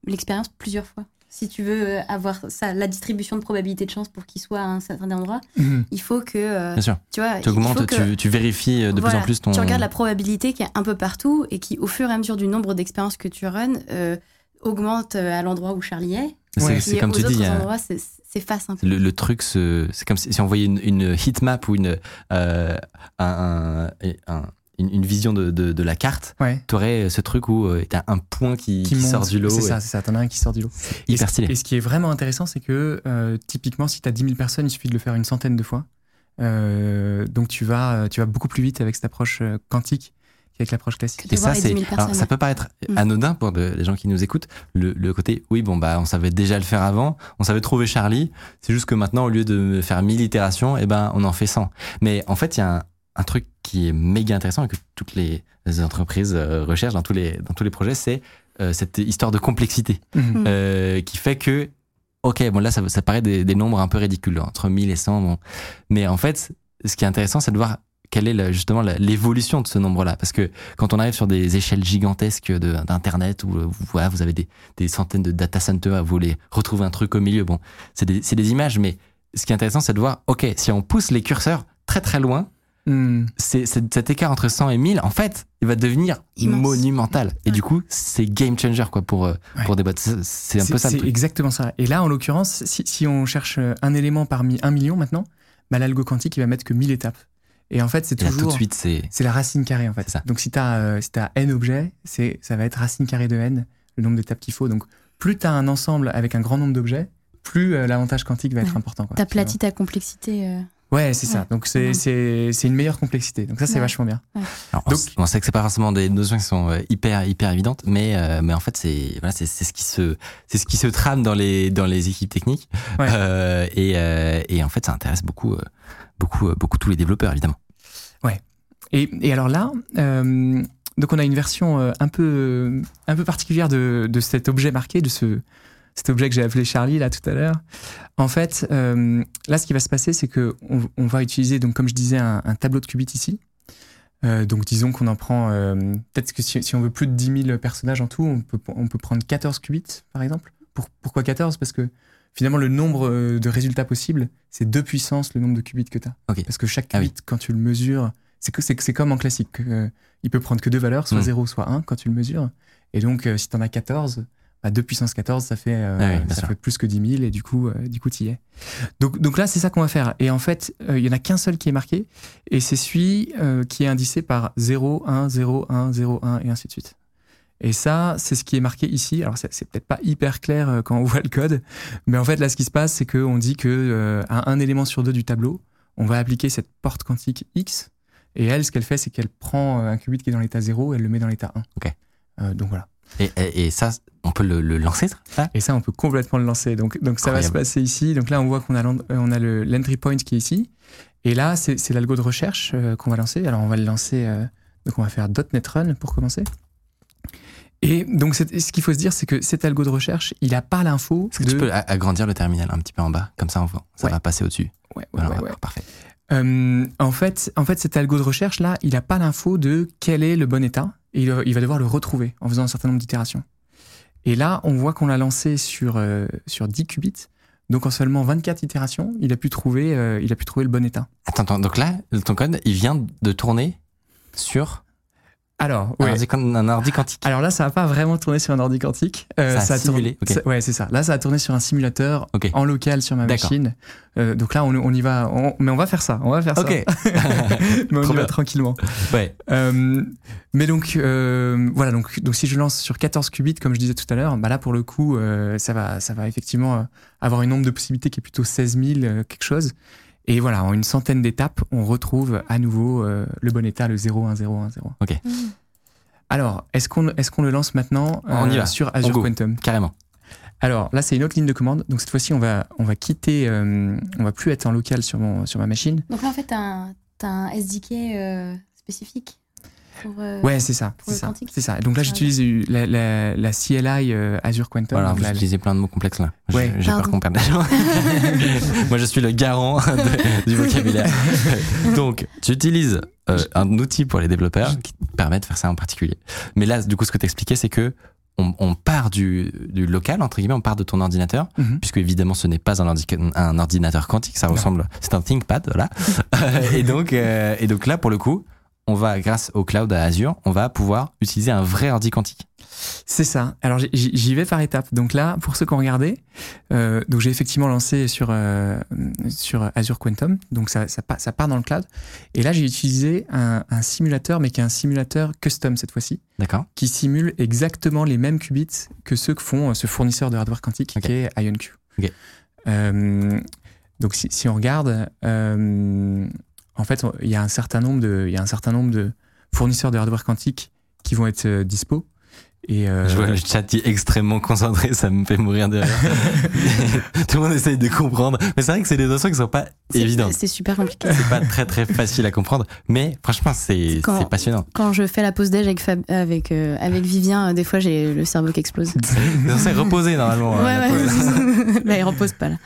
l'expérience plusieurs fois. Si tu veux euh, avoir ça, la distribution de probabilité de chance pour qu'il soit à un certain endroit, Mhm. il faut que, euh, Bien sûr. tu vois, augmentes, que- tu, tu vérifies euh, de voilà, plus en plus ton. Tu regardes la probabilité qui est un peu partout et qui, au fur et à mesure du nombre d'expériences que tu runs, euh, augmente euh, à l'endroit où Charlie est. C'est Ouais. c'est Et comme aux tu dis. a- s'efface un peu. Le, le truc, c'est comme si, si on voyait une, une heatmap ou une, euh, un- un- un- une, une vision de, de, de la carte. Ouais. Tu aurais ce truc où tu as un point qui, sort du lot. C'est et- ça, c'est ça. T'en as un qui sort du lot. Et hyper ce- stylé. Et ce qui est vraiment intéressant, c'est que euh, typiquement, si tu as 10 000 personnes, il suffit de le faire une centaine de fois. Euh, donc tu vas, tu vas beaucoup plus vite avec cette approche euh, quantique qu'avec l'approche classique. Et ça, les 10 c'est. 000 alors, personnes. ça peut paraître Mm. anodin pour de- les gens qui nous écoutent. Le, le côté, oui, bon, bah, on savait déjà le faire avant. On savait trouver Charlie. C'est juste que maintenant, au lieu de faire 1000 itérations, eh ben, on en fait 100. Mais en fait, il y a un, un truc qui est méga intéressant et que toutes les entreprises euh, recherchent dans tous les, dans tous les projets, c'est euh, cette histoire de complexité Mhm. Mm. euh, qui fait que, ok, bon là, ça, ça paraît des, des nombres un peu ridicules, entre 1000 et 100, bon. Mais en fait, ce qui est intéressant, c'est de voir quelle est la- justement l'évolution de ce nombre-là? Parce que quand on arrive sur des échelles gigantesques d'Internet, où euh, vous, voilà, vous avez des, des centaines de data centers, vous voulez retrouver un truc au milieu, bon, c'est des, images, mais ce qui est intéressant, c'est de voir, ok, si on pousse les curseurs très très loin, c'est, c'est- cet écart entre 100 et 1000, en fait, il va devenir Immense. monumental. Et Ouais. du coup, c'est game changer quoi, pour, euh, Ouais. pour des boîtes. C'est, un peu ça C'est exactement ça. Et là, en l'occurrence, si, si on cherche un élément parmi un million maintenant, bah, l'algo quantique, il va mettre que 1000 étapes. Et en fait, c'est là, tout toujours. de suite, c'est. C'est la racine carrée en fait. Ça. Donc si tu as, n objets, c'est ça va être racine carrée de n, le nombre d'étapes qu'il faut. Donc plus tu as un ensemble avec un grand nombre d'objets, plus euh, l'avantage quantique va être Ouais. important. quoi. T'aplatis ta complexité. euh. Ouais, c'est ça. Donc c'est Ouais. c'est c'est une meilleure complexité. Donc ça c'est Ouais. vachement bien. Alors, on Donc- on, sait que c'est pas forcément des notions qui sont euh, hyper hyper évidentes, mais euh, mais en fait c'est voilà c'est c'est ce qui se c'est ce qui se trame dans les dans les équipes techniques Ouais. Euh, et euh, et en fait ça intéresse beaucoup euh, beaucoup euh, beaucoup tous les développeurs évidemment. Et, et alors là, euh, donc on a une version euh, un peu un peu particulière de, de cet objet marqué, de ce cet objet que j'ai appelé Charlie là tout à l'heure. En fait, là ce qui va se passer, c'est que on, va utiliser donc comme je disais un, tableau de qubits ici. Donc disons qu'on en prend peut-être que si, si on veut plus de 10 000 personnages en tout, on peut on peut prendre 14 qubits par exemple. Pour, pourquoi 14 Parce que finalement le nombre euh, de résultats possibles, c'est deux puissances le nombre de qubits que tu as. Ok. Parce que chaque Ah oui. qubit, quand tu le mesures, c'est que c'est comme en classique. euh, il peut prendre que deux valeurs, soit Mm. 0, soit 1 quand tu le mesures. Et donc, euh, si tu en as 14, bah, 2 puissance 14, ça fait, euh, Ah oui, ça fait plus que 10 000 et du coup, euh, du coup, tu y es. Donc, donc là, c'est ça qu'on va faire. Et en fait, euh, il y en a qu'un seul qui est marqué et c'est celui qui est indicé par 0, 1, 0, 1, 0, 1 et ainsi de suite. Et ça, c'est ce qui est marqué ici. Alors, c'est peut-être pas hyper clair euh, quand on voit le code, mais en fait, là, ce qui se passe, c'est qu'on dit que euh, à un élément sur deux du tableau, on va appliquer cette porte quantique X. Et elle, ce qu'elle fait, c'est qu'elle prend euh, un qubit qui est dans l'état 0 et elle le met dans l'état 1. Ok. Euh, donc voilà. Et, et, et ça on peut le, le lancer ça Et ça, on peut complètement le lancer. Donc, donc ça va se passer ici. Donc là, on voit qu'on a, l'en- on a le- l'entry point qui est ici. Et là, c'est l'algo de recherche euh, qu'on va lancer. Alors, on va le lancer. donc, on va faire .NET Run pour commencer. Et donc, ce qu'il faut se dire, c'est que cet algo de recherche, il n'a pas l'info Est-ce que de... tu peux agrandir le terminal un petit peu en bas comme ça on voit, ça Ouais. va passer au-dessus. Ouais, ouais, Voilà, ouais, parfait. Euh, en, fait, en fait, cet algo de recherche là, il n'a pas l'info de quel est le bon état et il va, il va devoir le retrouver en faisant un certain nombre d'itérations. Et là, on voit qu'on l'a lancé sur, euh, sur 10 qubits. Donc en seulement 24 itérations, il a pu trouver, euh, il a pu trouver le bon état. Attends, attends, donc là ton code il vient de tourner sur Alors, un, ouais. ordi, un ordi quantique. Alors là, ça n'a pas vraiment tourné sur un ordi quantique. Euh, Ça a tourné- simulé, ça- ouais, c'est ça. Là, ça a tourné sur un simulateur en local sur ma machine. Euh, donc là, on, on y va. on- mais on va faire ça. On va faire ça. mais on Trop y va tranquillement. ouais. Euh, mais donc, euh, voilà, donc, donc si je lance sur 14 qubits, comme je disais tout à l'heure, bah là, pour le coup, euh, ça, va, ça va effectivement avoir un nombre de possibilités qui est plutôt 16 000, euh, quelque chose. Et voilà, en une centaine d'étapes, on retrouve à nouveau euh, le bon état, le 0, 1, 0, 1, 0. Mm. Alors, est-ce qu'on est qu'on le lance maintenant euh, On y va. sur On Azure go. Quantum Carrément. Alors là, c'est une autre ligne de commande. Donc cette fois-ci, on va, on va quitter, euh, on va plus être en local sur, mon, sur ma machine. Donc là, en fait, t'as un, t'as un SDK euh, spécifique pour. euh, Ouais, c'est ça. C'est ça. donc là, Ah, j'utilise la, la, la CLI euh, Azure Quantum. Voilà, vous là, utilisez plein de mots complexes là. J'ai- Ouais. J'ai peur qu'on perde des gens. Moi, je suis le garant de- du vocabulaire. Donc, tu utilises euh, un outil pour les développeurs qui te permet de faire ça en particulier. Mais là, du coup, ce que tu expliquais, c'est que on, on part du, du local, entre guillemets, on part de ton ordinateur, Mhm. puisque évidemment, ce n'est pas un, ordi- un ordinateur quantique, ça ressemble, c'est un ThinkPad, voilà. et, donc, euh, et donc là, pour le coup, on va, grâce au cloud à Azure, on va pouvoir utiliser un vrai ordi quantique. C'est ça. Alors j'y- vais par étapes. Donc là, pour ceux qui ont regardé, euh, donc j'ai effectivement lancé sur euh, sur Azure Quantum. Donc ça, ça, pa- ça part dans le cloud. Et là, j'ai utilisé un, un simulateur, mais qui est un simulateur custom cette fois-ci, D'accord qui simule exactement les mêmes qubits que ceux que font euh, ce fournisseur de hardware quantique qui est IonQ. Euh, Donc si, si on regarde, en fait, on- il y a un certain nombre de, il y a un certain nombre de fournisseurs de hardware quantique qui vont être euh, dispo. Et euh, Je vois le chat qui est extrêmement concentré, ça me fait mourir de rire. Tout le monde essaye de comprendre. Mais c'est vrai que c'est des notions qui sont pas évidentes. C'est super compliqué. C'est pas très très facile à comprendre. Mais franchement, c'est passionnant. Quand je fais la pause déj avec, Fab- avec, euh, avec Vivien, euh, des fois j'ai le cerveau qui explose. C'est reposer normalement. hein, Ouais. Là, il repose pas là.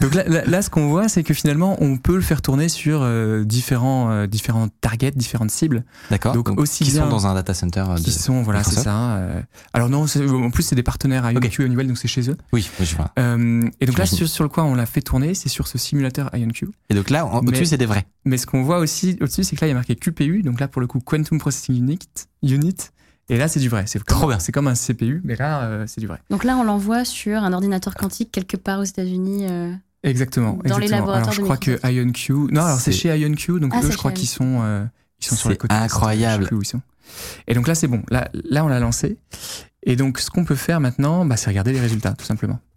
Donc là, là, là, ce qu'on voit, c'est que finalement, on peut le faire tourner sur euh, différents, euh, différents targets, différentes cibles, D'accord. Donc, aussi qui bien- sont dans un data center. de- qui sont, voilà, c'est ça. Euh. alors non, en plus, c'est des partenaires à. IonQ Honeywell, donc c'est chez eux. Oui, oui, je vois. Euh, et donc là, sur, sur le quoi on l'a fait tourner, c'est sur ce simulateur IonQ. Et donc là, au-dessus, c'est des vrais. Mais ce qu'on voit aussi au-dessus, c'est que là, il y a marqué QPU, donc là, pour le coup, Quantum Processing Unit. Unit et là, c'est du vrai. C'est Trop comme- bien. C'est comme un CPU, mais là, euh, c'est du vrai. Donc là, on l'envoie sur un ordinateur quantique quelque part aux États-Unis. euh. Exactement. Dans les exactement. laboratoires Alors, je de crois que. IonQ. Non, alors c'est C'est- chez IonQ, donc Ah, eux, je crois qu'ils sont, euh, ils sont sur le C'est côté. est, incroyable. je sais plus où ils sont. Et donc là, c'est bon. Là, là, on l'a lancé. Et donc, ce qu'on peut faire maintenant, bah, c'est regarder les résultats, tout simplement.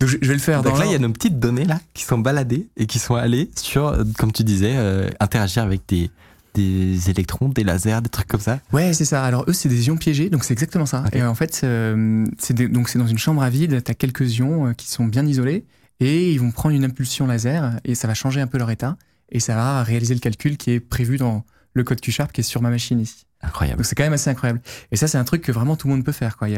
donc, je, je vais le faire. Donc dans là, il y a nos petites données là qui sont baladées et qui sont allées sur, comme tu disais, euh, interagir avec des, des électrons, des lasers, des trucs comme ça. Ouais, c'est ça. Alors eux, c'est des ions piégés, donc c'est exactement ça. Et en fait, euh, c'est des- donc c'est dans une chambre à vide. T'as quelques ions euh, qui sont bien isolés et ils vont prendre une impulsion laser et ça va changer un peu leur état et ça va réaliser le calcul qui est prévu dans le code Q-Sharp qui est sur ma machine ici. Incroyable. Donc c'est quand même assez incroyable. Et ça, c'est un truc que vraiment tout le monde peut faire. Quoi. Il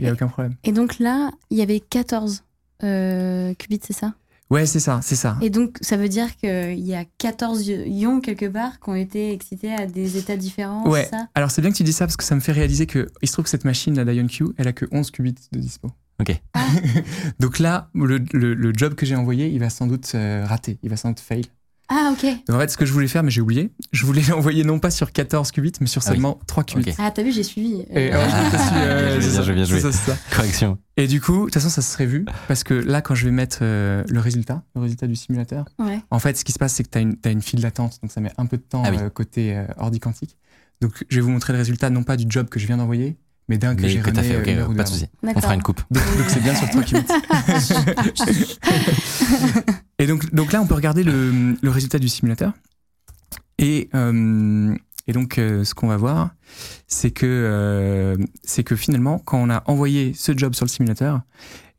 y a, aucun problème. Et donc là, il y avait 14 euh, qubits, c'est ça? Ouais, c'est ça, c'est ça. Et donc, ça veut dire qu'il y a 14 ions quelque part qui ont été excités à des états différents, Ouais. c'est ça? Alors c'est bien que tu dis ça parce que ça me fait réaliser que il se trouve que cette machine là d'IonQ, elle a que 11 qubits de dispo. Ok. Donc là, le, le- le job que j'ai envoyé, il va sans doute euh, rater, il va sans doute fail. Ah, ok. Donc en fait, ce que je voulais faire, mais j'ai oublié, je voulais l'envoyer non pas sur 14 qubits, mais sur Ah oui. seulement 3 qubits. Ok. Ah, t'as vu, j'ai suivi. Et, Euh, je euh, Bien ça. Correction. Et du coup, de toute façon, ça se serait vu parce que là, quand je vais mettre euh, le résultat, le résultat du simulateur, Ouais. en fait, ce qui se passe, c'est que tu as une, t'as une file d'attente, donc ça met un peu de temps Ah oui. euh, côté euh, ordi quantique. Donc, je vais vous montrer le résultat, non pas du job que je viens d'envoyer, mais d'un que j'ai que t'as fait, ok, une heure ou deux pas de souci. On fera une coupe. Donc, donc c'est bien sur 3 qubits. Et donc, donc là, on peut regarder le, le résultat du simulateur. Et, euh, et donc, euh, ce qu'on va voir, c'est que, euh, c'est que finalement, quand on a envoyé ce job sur le simulateur,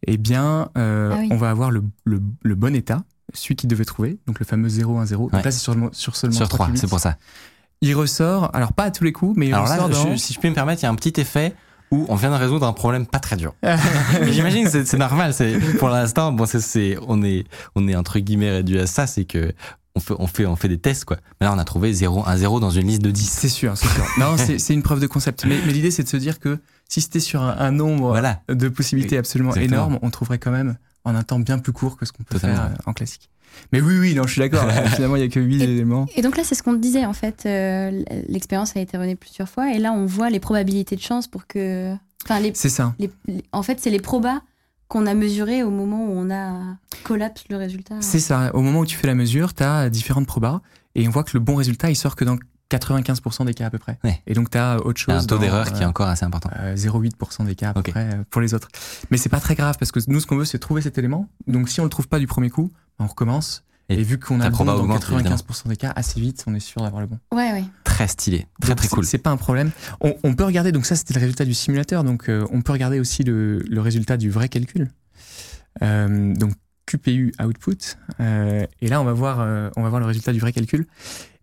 eh bien, euh, Ah oui. on va avoir le, le, le bon état, celui qu'il devait trouver, donc le fameux 010. Donc Ouais. là, c'est sur, sur seulement Sur 3 3, qubits. c'est pour ça. Il ressort, alors pas à tous les coups, mais il Alors là, ressort dans... je- si je peux me permettre, il y a un petit effet où on vient de résoudre un problème pas très dur. J'imagine c'est- c'est normal. C'est pour l'instant, bon, c'est- c'est on est on est entre guillemets réduit à ça, c'est que on fait on fait on fait des tests quoi. Mais là, on a trouvé 0 1 0 dans une liste de 10. C'est sûr, c'est sûr. Non, c'est c'est une preuve de concept. Mais, mais l'idée, c'est de se dire que si c'était sur un, un nombre Voilà. de possibilités absolument Exactement. énormes, on trouverait quand même en un temps bien plus court que ce qu'on peut Totalement. faire euh, en classique. Mais oui, oui, non, je suis d'accord. Finalement, il n'y a que 8 Et- éléments. Et donc là, c'est ce qu'on te disait en fait. euh, L'expérience a été renée plusieurs fois et là, on voit les probabilités de chance pour que. Enfin, les, C'est ça. les- les- en fait, c'est les probas qu'on a mesurés au moment où on a collapse le résultat. C'est ça. Au moment où tu fais la mesure, tu as différentes probas et on voit que le bon résultat, il sort que dans 95% des cas à peu près. Ouais. Et donc, tu as autre chose. un taux d'erreur qui est euh, encore assez important. euh, 0,8% des cas à peu près euh, pour les autres. Mais c'est pas très grave parce que nous, ce qu'on veut, c'est trouver cet élément. Donc, si on le trouve pas du premier coup, on recommence. Et, Et vu qu'on a le bon dans augmente, 95% des cas, assez vite, on est sûr d'avoir le bon. Ouais, ouais. Très stylé, très Donc, très cool. C'est pas un problème. On, on peut regarder, donc ça c'était le résultat du simulateur, donc euh, on peut regarder aussi le, le résultat du vrai calcul. Euh, donc QPU output. Euh, et là on va, voir, euh, on va voir le résultat du vrai calcul.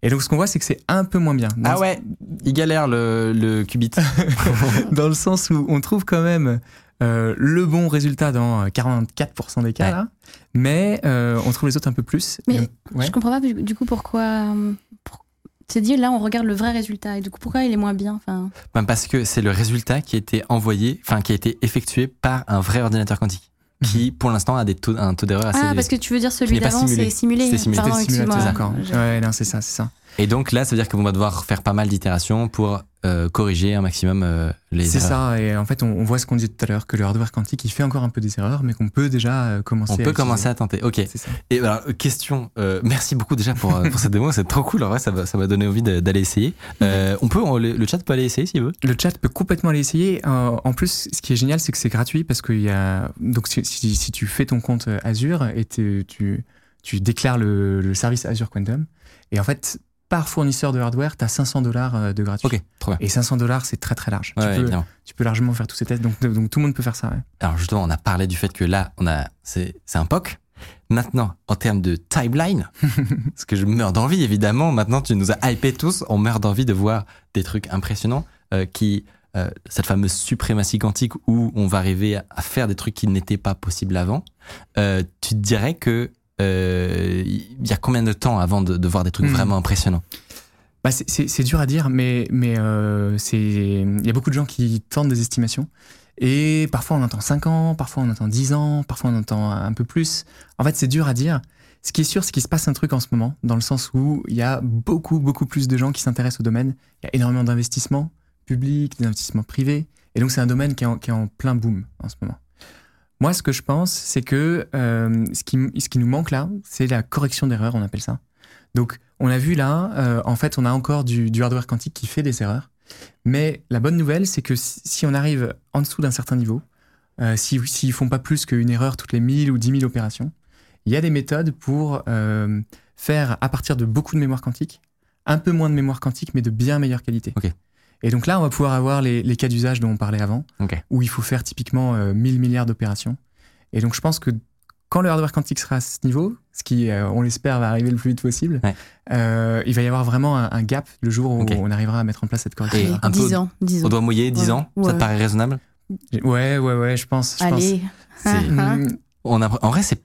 Et donc ce qu'on voit c'est que c'est un peu moins bien. Dans Ah ouais, il galère le, le qubit. Dans le sens où on trouve quand même euh, le bon résultat dans 44% des cas Ouais. là, mais euh, on trouve les autres un peu plus. Mais donc- ouais. Je comprends pas du coup pourquoi. euh, pour- C'est dit là, on regarde le vrai résultat et du coup, pourquoi il est moins bien enfin, Ben, parce que c'est le résultat qui a été envoyé, enfin qui a été effectué par un vrai ordinateur quantique, qui pour l'instant a des taux, un taux d'erreur assez Ah, parce que tu veux dire celui d'avant, simulé. c'est simulé. C'est simulé. Pardon, excuse-moi. d'accord. Ouais, non, c'est ça, c'est ça. Et donc là, ça veut dire qu'on va devoir faire pas mal d'itérations pour euh, corriger un maximum euh, les C'est ça, et en fait, on, on voit ce qu'on disait tout à l'heure, que le hardware quantique, il fait encore un peu des erreurs, mais qu'on peut déjà euh, commencer On à peut utiliser. commencer à tenter. Ok. Et alors, question, euh, merci beaucoup déjà pour, euh, pour cette démo, c'est trop cool. En vrai, ça va, ça m'a donné envie d'aller essayer. Euh, on peut, on- le, le chat peut aller essayer s'il veut. Le chat peut complètement aller essayer. En plus, ce qui est génial, c'est que c'est gratuit parce qu'il y a. Donc, si, si- si tu fais ton compte Azure et tu déclares le, le service Azure Quantum, et en fait, par fournisseur de hardware, tu as 500 dollars de gratuit. Ok, trop bien. Et 500 dollars, c'est très très large. Ouais, tu, peux, évidemment. tu peux largement faire tous ces tests. Donc, donc tout le monde peut faire ça. ouais. Alors justement, on a parlé du fait que là, on a, c'est, c'est un POC. Maintenant, en termes de timeline, parce que je meurs d'envie, évidemment. Maintenant, tu nous as hypé tous. On meurt d'envie de voir des trucs impressionnants euh, qui, euh, cette fameuse suprématie quantique où on va arriver à- faire des trucs qui n'étaient pas possibles avant. Euh, tu te dirais que euh, il y a combien de temps avant de, de voir des trucs Hmm. vraiment impressionnants Bah, c'est- dur à dire, mais mais euh, c'est il y a beaucoup de gens qui tentent des estimations. Et parfois on entend 5 ans, parfois on entend 10 ans, parfois on entend un peu plus. En fait, c'est dur à dire. Ce qui est sûr, c'est qu'il se passe un truc en ce moment, dans le sens où il y a beaucoup, beaucoup plus de gens qui s'intéressent au domaine. Il y a énormément d'investissements publics, des investissements privés. Et donc, c'est un domaine qui est, en, qui est en plein boom en ce moment. Moi, ce que je pense, c'est que euh, ce, qui, nous manque là, c'est la correction d'erreurs, on appelle ça. Donc, on a vu là, euh, en fait, on a encore du, hardware quantique qui fait des erreurs. Mais la bonne nouvelle, c'est que si, si on arrive en dessous d'un certain niveau, euh, s'ils s'ils font pas plus qu'une erreur toutes les 1000 ou 10 000 opérations, il y a des méthodes pour faire à partir de beaucoup de mémoire quantique, un peu moins de mémoire quantique, mais de bien meilleure qualité. Et donc là, on va pouvoir avoir les, les cas d'usage dont on parlait avant, où il faut faire typiquement euh, 1000 milliards d'opérations. Et donc je pense que quand le hardware quantique sera à ce niveau, ce qui, euh, on l'espère, va arriver le plus vite possible, Ouais. euh, il va y avoir vraiment un, un gap le jour où on arrivera à mettre en place cette correction. Un peu 10 ans, 10 Au ans. doigt mouillé, 10 Ouais. ans Ça te paraît raisonnable? Ouais, ouais, ouais, je pense. je pense. Allez. C'est- Ah, Mm, on a, En vrai, c'est,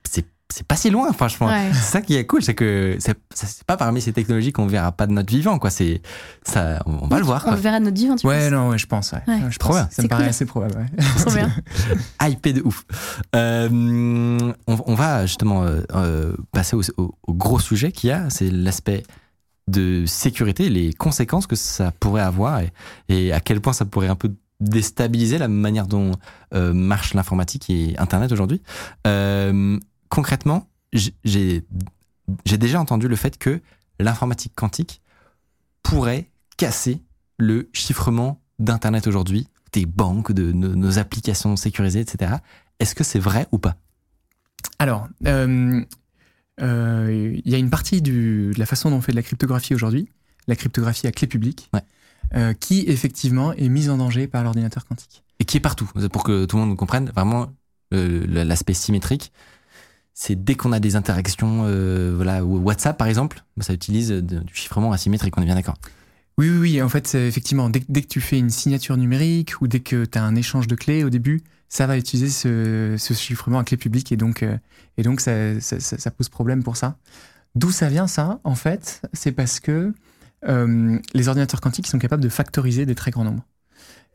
c'est, pas si loin, franchement. Ouais. C'est ça qui est cool, c'est que c'est, c'est pas parmi ces technologies qu'on verra pas de notre vivant, quoi. C'est, ça, on va le voir, On quoi. le verra de notre vivant, tu Ouais, penses non, ouais, je pense. Ouais. Ouais. Je Trop pense. bien. Ça me C'est paraît assez probable. Ouais. Trop bien. hypé de ouf. Euh, on, on va justement euh, euh, passer au, au- au gros sujet qu'il y a, c'est l'aspect de sécurité, les conséquences que ça pourrait avoir et, et à quel point ça pourrait un peu déstabiliser la manière dont euh, marche l'informatique et Internet aujourd'hui. Euh, concrètement, j'ai déjà entendu le fait que l'informatique quantique pourrait casser le chiffrement d'Internet aujourd'hui, des banques, de nos, nos applications sécurisées, etc. Est-ce que c'est vrai ou pas? Alors, euh, euh, il y a une partie du- de la façon dont on fait de la cryptographie aujourd'hui, la cryptographie à clé publique, Ouais. euh, qui effectivement est mise en danger par l'ordinateur quantique. Et qui est partout, pour que tout le monde comprenne, vraiment l'aspect symétrique. C'est dès qu'on a des interactions, euh, voilà, WhatsApp par exemple, ça utilise de- du chiffrement asymétrique, on est bien d'accord. Oui, oui, oui. En fait, effectivement, dès, que tu fais une signature numérique ou dès que tu as un échange de clés au début, ça va utiliser ce, chiffrement à clé publique et donc, euh, et donc ça, pose problème pour ça. D'où ça vient ça En fait, c'est parce que euh, les ordinateurs quantiques sont capables de factoriser des très grands nombres.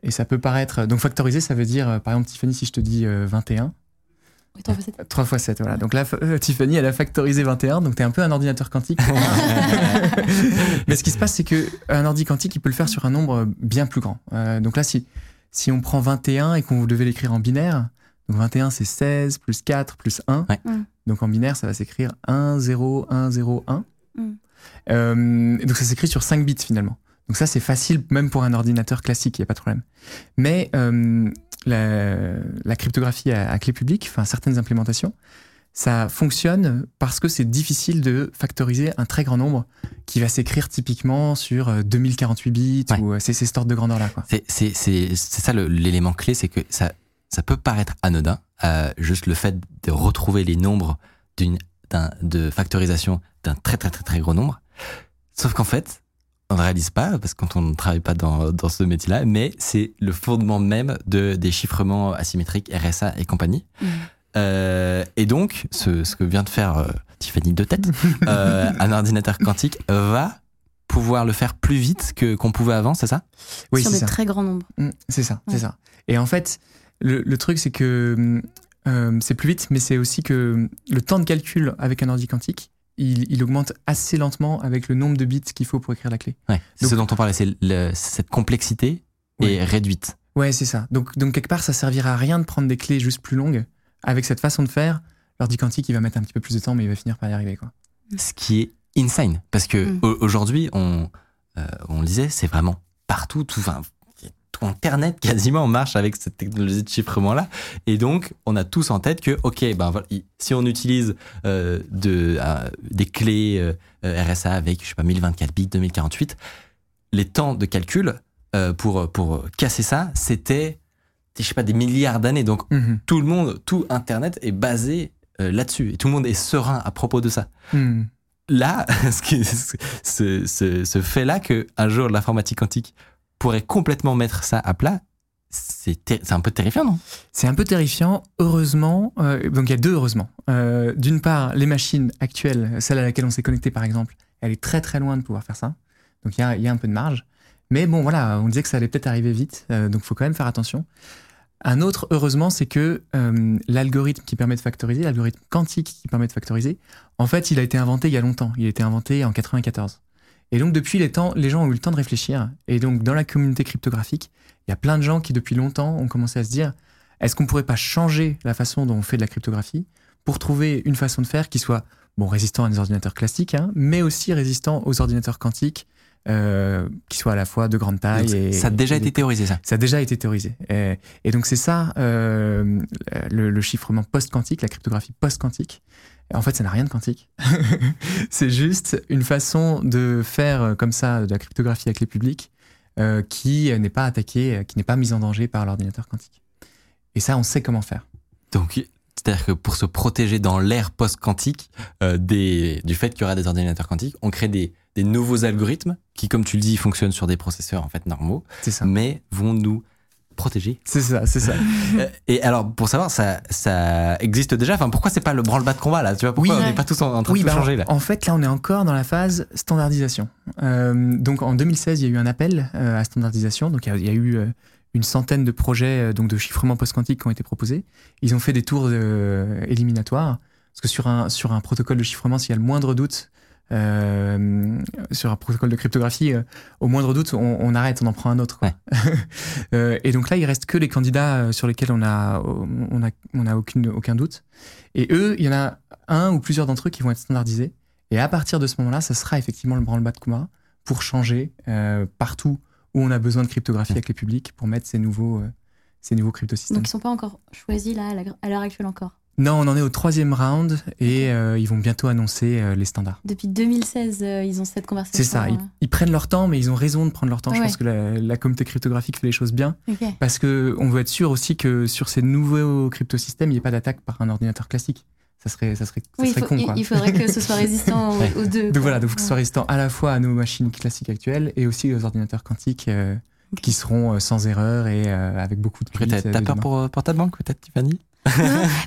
Et ça peut paraître. Donc, factoriser, ça veut dire, euh, par exemple, Tiffany, si je te dis euh, 21, Oui, t'en fais cette- 3 fois 7, voilà. Donc là, euh, Tiffany, elle a factorisé 21, donc tu es un peu un ordinateur quantique. Mais ce qui se passe, c'est qu'un ordi quantique, il peut le faire sur un nombre bien plus grand. Euh, donc là, si, si on prend 21 et qu'on devait l'écrire en binaire, donc 21, c'est 16 plus 4 plus 1. Ouais. Mm. Donc en binaire, ça va s'écrire 1, 0, 1, 0, 1. Mm. Euh, donc ça s'écrit sur 5 bits finalement. Donc ça, c'est facile même pour un ordinateur classique, il n'y a pas de problème. Mais euh, la, la cryptographie à, à clé publique, enfin certaines implémentations, ça fonctionne parce que c'est difficile de factoriser un très grand nombre qui va s'écrire typiquement sur euh, 2048 bits Ouais. ou euh, c'est ces sortes de grandeur là quoi. C'est ça l'élément clé, c'est que ça, ça peut paraître anodin, euh, juste le fait de retrouver les nombres d'une de factorisation d'un très très très très gros nombre. Sauf qu'en fait, on ne réalise pas, parce que quand on ne travaille pas dans, dans ce métier-là, mais c'est le fondement même de, des chiffrements asymétriques, RSA et compagnie. Mm. Euh, et donc, ce, ce que vient de faire euh, Tiffany de tête, euh, un ordinateur quantique va pouvoir le faire plus vite que qu'on pouvait avant, c'est ça? Oui, sur c'est des ça. très grands nombres. Mm, c'est ça, c'est ça. Et en fait, le, le truc, c'est que euh, c'est plus vite, mais c'est aussi que le temps de calcul avec un ordi quantique il, il augmente assez lentement avec le nombre de bits qu'il faut pour écrire la clé. Ouais, c'est ce dont on parlait, c'est cette complexité Ouais. est réduite. Ouais, c'est ça. Donc, donc quelque part, ça servira à rien de prendre des clés juste plus longues. Avec cette façon de faire, l'ordi quantique, il va mettre un petit peu plus de temps, mais il va finir par y arriver. Quoi. Ce qui est insane. Parce que Mm. au- aujourd'hui, on, euh, on le disait, c'est vraiment partout. Tout, enfin, tout Internet quasiment marche avec cette technologie de chiffrement-là. Et donc, on a tous en tête que, OK, ben, voilà, si on utilise euh, de, euh, des clés euh, RSA avec, je sais pas, 1024 bits, 2048, les temps de calcul pour, pour casser ça, c'était, je sais pas, des milliards d'années. Donc, Mhm. tout le monde, tout Internet est basé là-dessus. Et tout le monde est serein à propos de ça. Mhm. Là, ce, ce, ce- fait-là que un jour l'informatique quantique pourrait complètement mettre ça à plat, c'est un peu terrifiant, non? C'est un peu terrifiant. Heureusement, euh, donc il y a deux heureusement. Euh, D'une part, les machines actuelles, celle à laquelle on s'est connecté par exemple, elle est très très loin de pouvoir faire ça. Donc il y a, un peu de marge. Mais bon, voilà, on disait que ça allait peut-être arriver vite, euh, donc il faut quand même faire attention. Un autre, heureusement, c'est que l'algorithme qui permet de factoriser, l'algorithme quantique qui permet de factoriser, en fait, il a été inventé il y a longtemps. Il a été inventé en 94. Et donc, depuis les temps, les gens ont eu le temps de réfléchir. Et donc, dans la communauté cryptographique, il y a plein de gens qui, depuis longtemps, ont commencé à se dire est-ce qu'on pourrait pas changer la façon dont on fait de la cryptographie pour trouver une façon de faire qui soit bon, résistant à des ordinateurs classiques, hein, mais aussi résistant aux ordinateurs quantiques, euh, qui soient à la fois de grande taille Donc, et. Ça a déjà et été des- théorisé, ça. ça a déjà été théorisé. Et, et donc c'est ça, euh, le, le chiffrement post-quantique, la cryptographie post-quantique. En fait, ça n'a rien de quantique. c'est juste une façon de faire euh, comme ça de la cryptographie avec les publics euh, qui n'est pas attaquée, qui n'est pas mise en danger par l'ordinateur quantique. Et ça, on sait comment faire. Donc, c'est-à-dire que pour se protéger dans l'ère post-quantique euh, du fait qu'il y aura des ordinateurs quantiques, on crée des, des nouveaux algorithmes qui, comme tu le dis, fonctionnent sur des processeurs en fait normaux, C'est ça. mais vont nous protéger. C'est ça, c'est ça. Euh, et alors, pour savoir, ça, ça existe déjà. Enfin, pourquoi c'est pas le branle-bas de combat là Tu vois, pourquoi Oui. on n'est pas tous en, en train de bah, changer là? En fait, là, on est encore dans la phase standardisation. Euh, donc, en 2016, il y a eu un appel euh, à standardisation. Donc, il y a- il y, a eu euh, une centaine de projets donc de chiffrement post-quantique qui ont été proposés. Ils ont fait des tours éliminatoires. Parce que sur un, sur un protocole de chiffrement, s'il y a le moindre doute, euh, sur un protocole de cryptographie, euh, au moindre doute, on, on arrête, on en prend un autre. quoi. Euh, et donc là, il reste que les candidats sur lesquels on a, on a, on a aucune, aucun doute. Et eux, il y en a un ou plusieurs d'entre eux qui vont être standardisés. Et à partir de ce moment-là, ça sera effectivement le branle-bas de combat pour changer euh, partout où on a besoin de cryptographie avec les publics pour mettre ces nouveaux, euh, ces nouveaux cryptosystèmes. Donc ils sont pas encore choisis là à l'heure actuelle encore? Non, on en est au troisième round et euh, ils vont bientôt annoncer euh, les standards. Depuis 2016, euh, ils ont cette conversation. C'est ça, ils, ils prennent leur temps, mais ils ont raison de prendre leur temps. Je Ouais. pense que la, la communauté cryptographique fait les choses bien ok. parce que on veut être sûr aussi que sur ces nouveaux cryptosystèmes, il n'y ait pas d'attaque par un ordinateur classique. Ça serait, ça serait, ça Oui, il, serait faut- con, il- quoi. il faudrait que ce soit résistant aux, Ouais. aux deux. Donc quoi. voilà, donc il faut que ce soit Ouais. résistant à la fois à nos machines classiques actuelles et aussi aux ordinateurs quantiques euh, qui seront sans erreur et avec beaucoup de T'as peur pour ta banque, peut-être, Tiffany?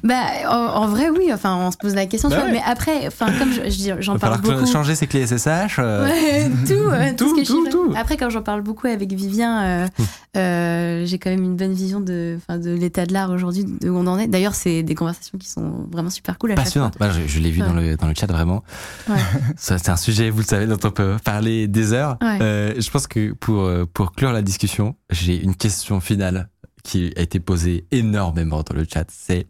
Bah, en, en vrai, oui. Enfin, on se pose la question. Bah ouais. Mais après, enfin, comme je- je j'en va parle beaucoup. changer ses clés SSH. euh, Ouais, tout, euh, tout, Tout, ce qui est tout, tout. Après, quand j'en parle beaucoup avec Vivien, euh, Hmm. euh, j'ai quand même une bonne vision de, enfin, de l'état de l'art aujourd'hui, de où on en est. D'ailleurs, c'est des conversations qui sont vraiment super cool à chaque Passionnante. Bah, je je l'ai vu Ouais. dans, le, dans le chat vraiment. C'est un sujet, vous le savez, dont on peut parler des heures. Ouais. Euh, je pense que pour, pour clore la discussion, j'ai une question finale qui a été posée énormément dans le chat. C'est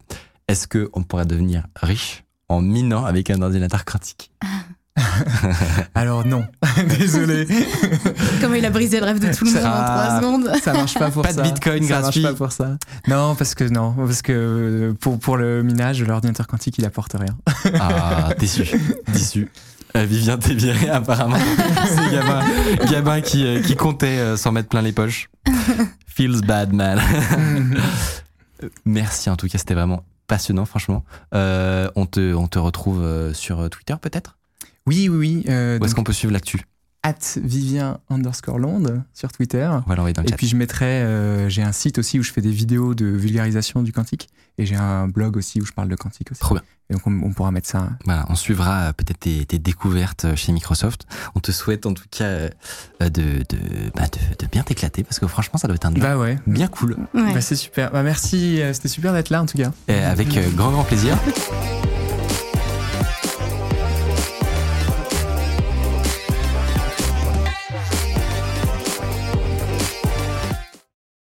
est-ce qu'on pourrait devenir riche en minant avec un ordinateur quantique Alors non, désolé. Comment il a brisé le rêve de tout le Ça- monde en trois secondes. ça marche pas pour Pas de ça. bitcoin ça gratuit. marche pas pour ça. Non, parce que non, parce que euh, pour pour le minage, l'ordinateur quantique, il apporte rien. Ah, déçu, déçu. Euh, Vivien, t'es viré apparemment. C'est Gabin, Gabin qui, euh, qui comptait euh, s'en mettre plein les poches. Feels bad, man. Merci en tout cas, c'était vraiment passionnant, franchement. Euh, on, te, on te retrouve sur Twitter peut-être? Oui, oui, oui. Euh, Où est-ce qu'on peut suivre l'actu? at Vivien underscore Londe sur Twitter. On va dans le Et chat. puis je mettrai, euh, j'ai un site aussi où je fais des vidéos de vulgarisation du quantique et j'ai un blog aussi où je parle de quantique aussi. Trop bien. Et donc on, on pourra mettre ça. Voilà, on suivra euh, peut-être tes, tes découvertes euh, chez Microsoft. On te souhaite en tout cas euh, de, de, bah, de, de bien t'éclater parce que franchement, ça doit être un Bah ouais. bien cool. Ouais. Bah c'est super. Bah merci, c'était super d'être là en tout cas. Et avec grand, grand plaisir.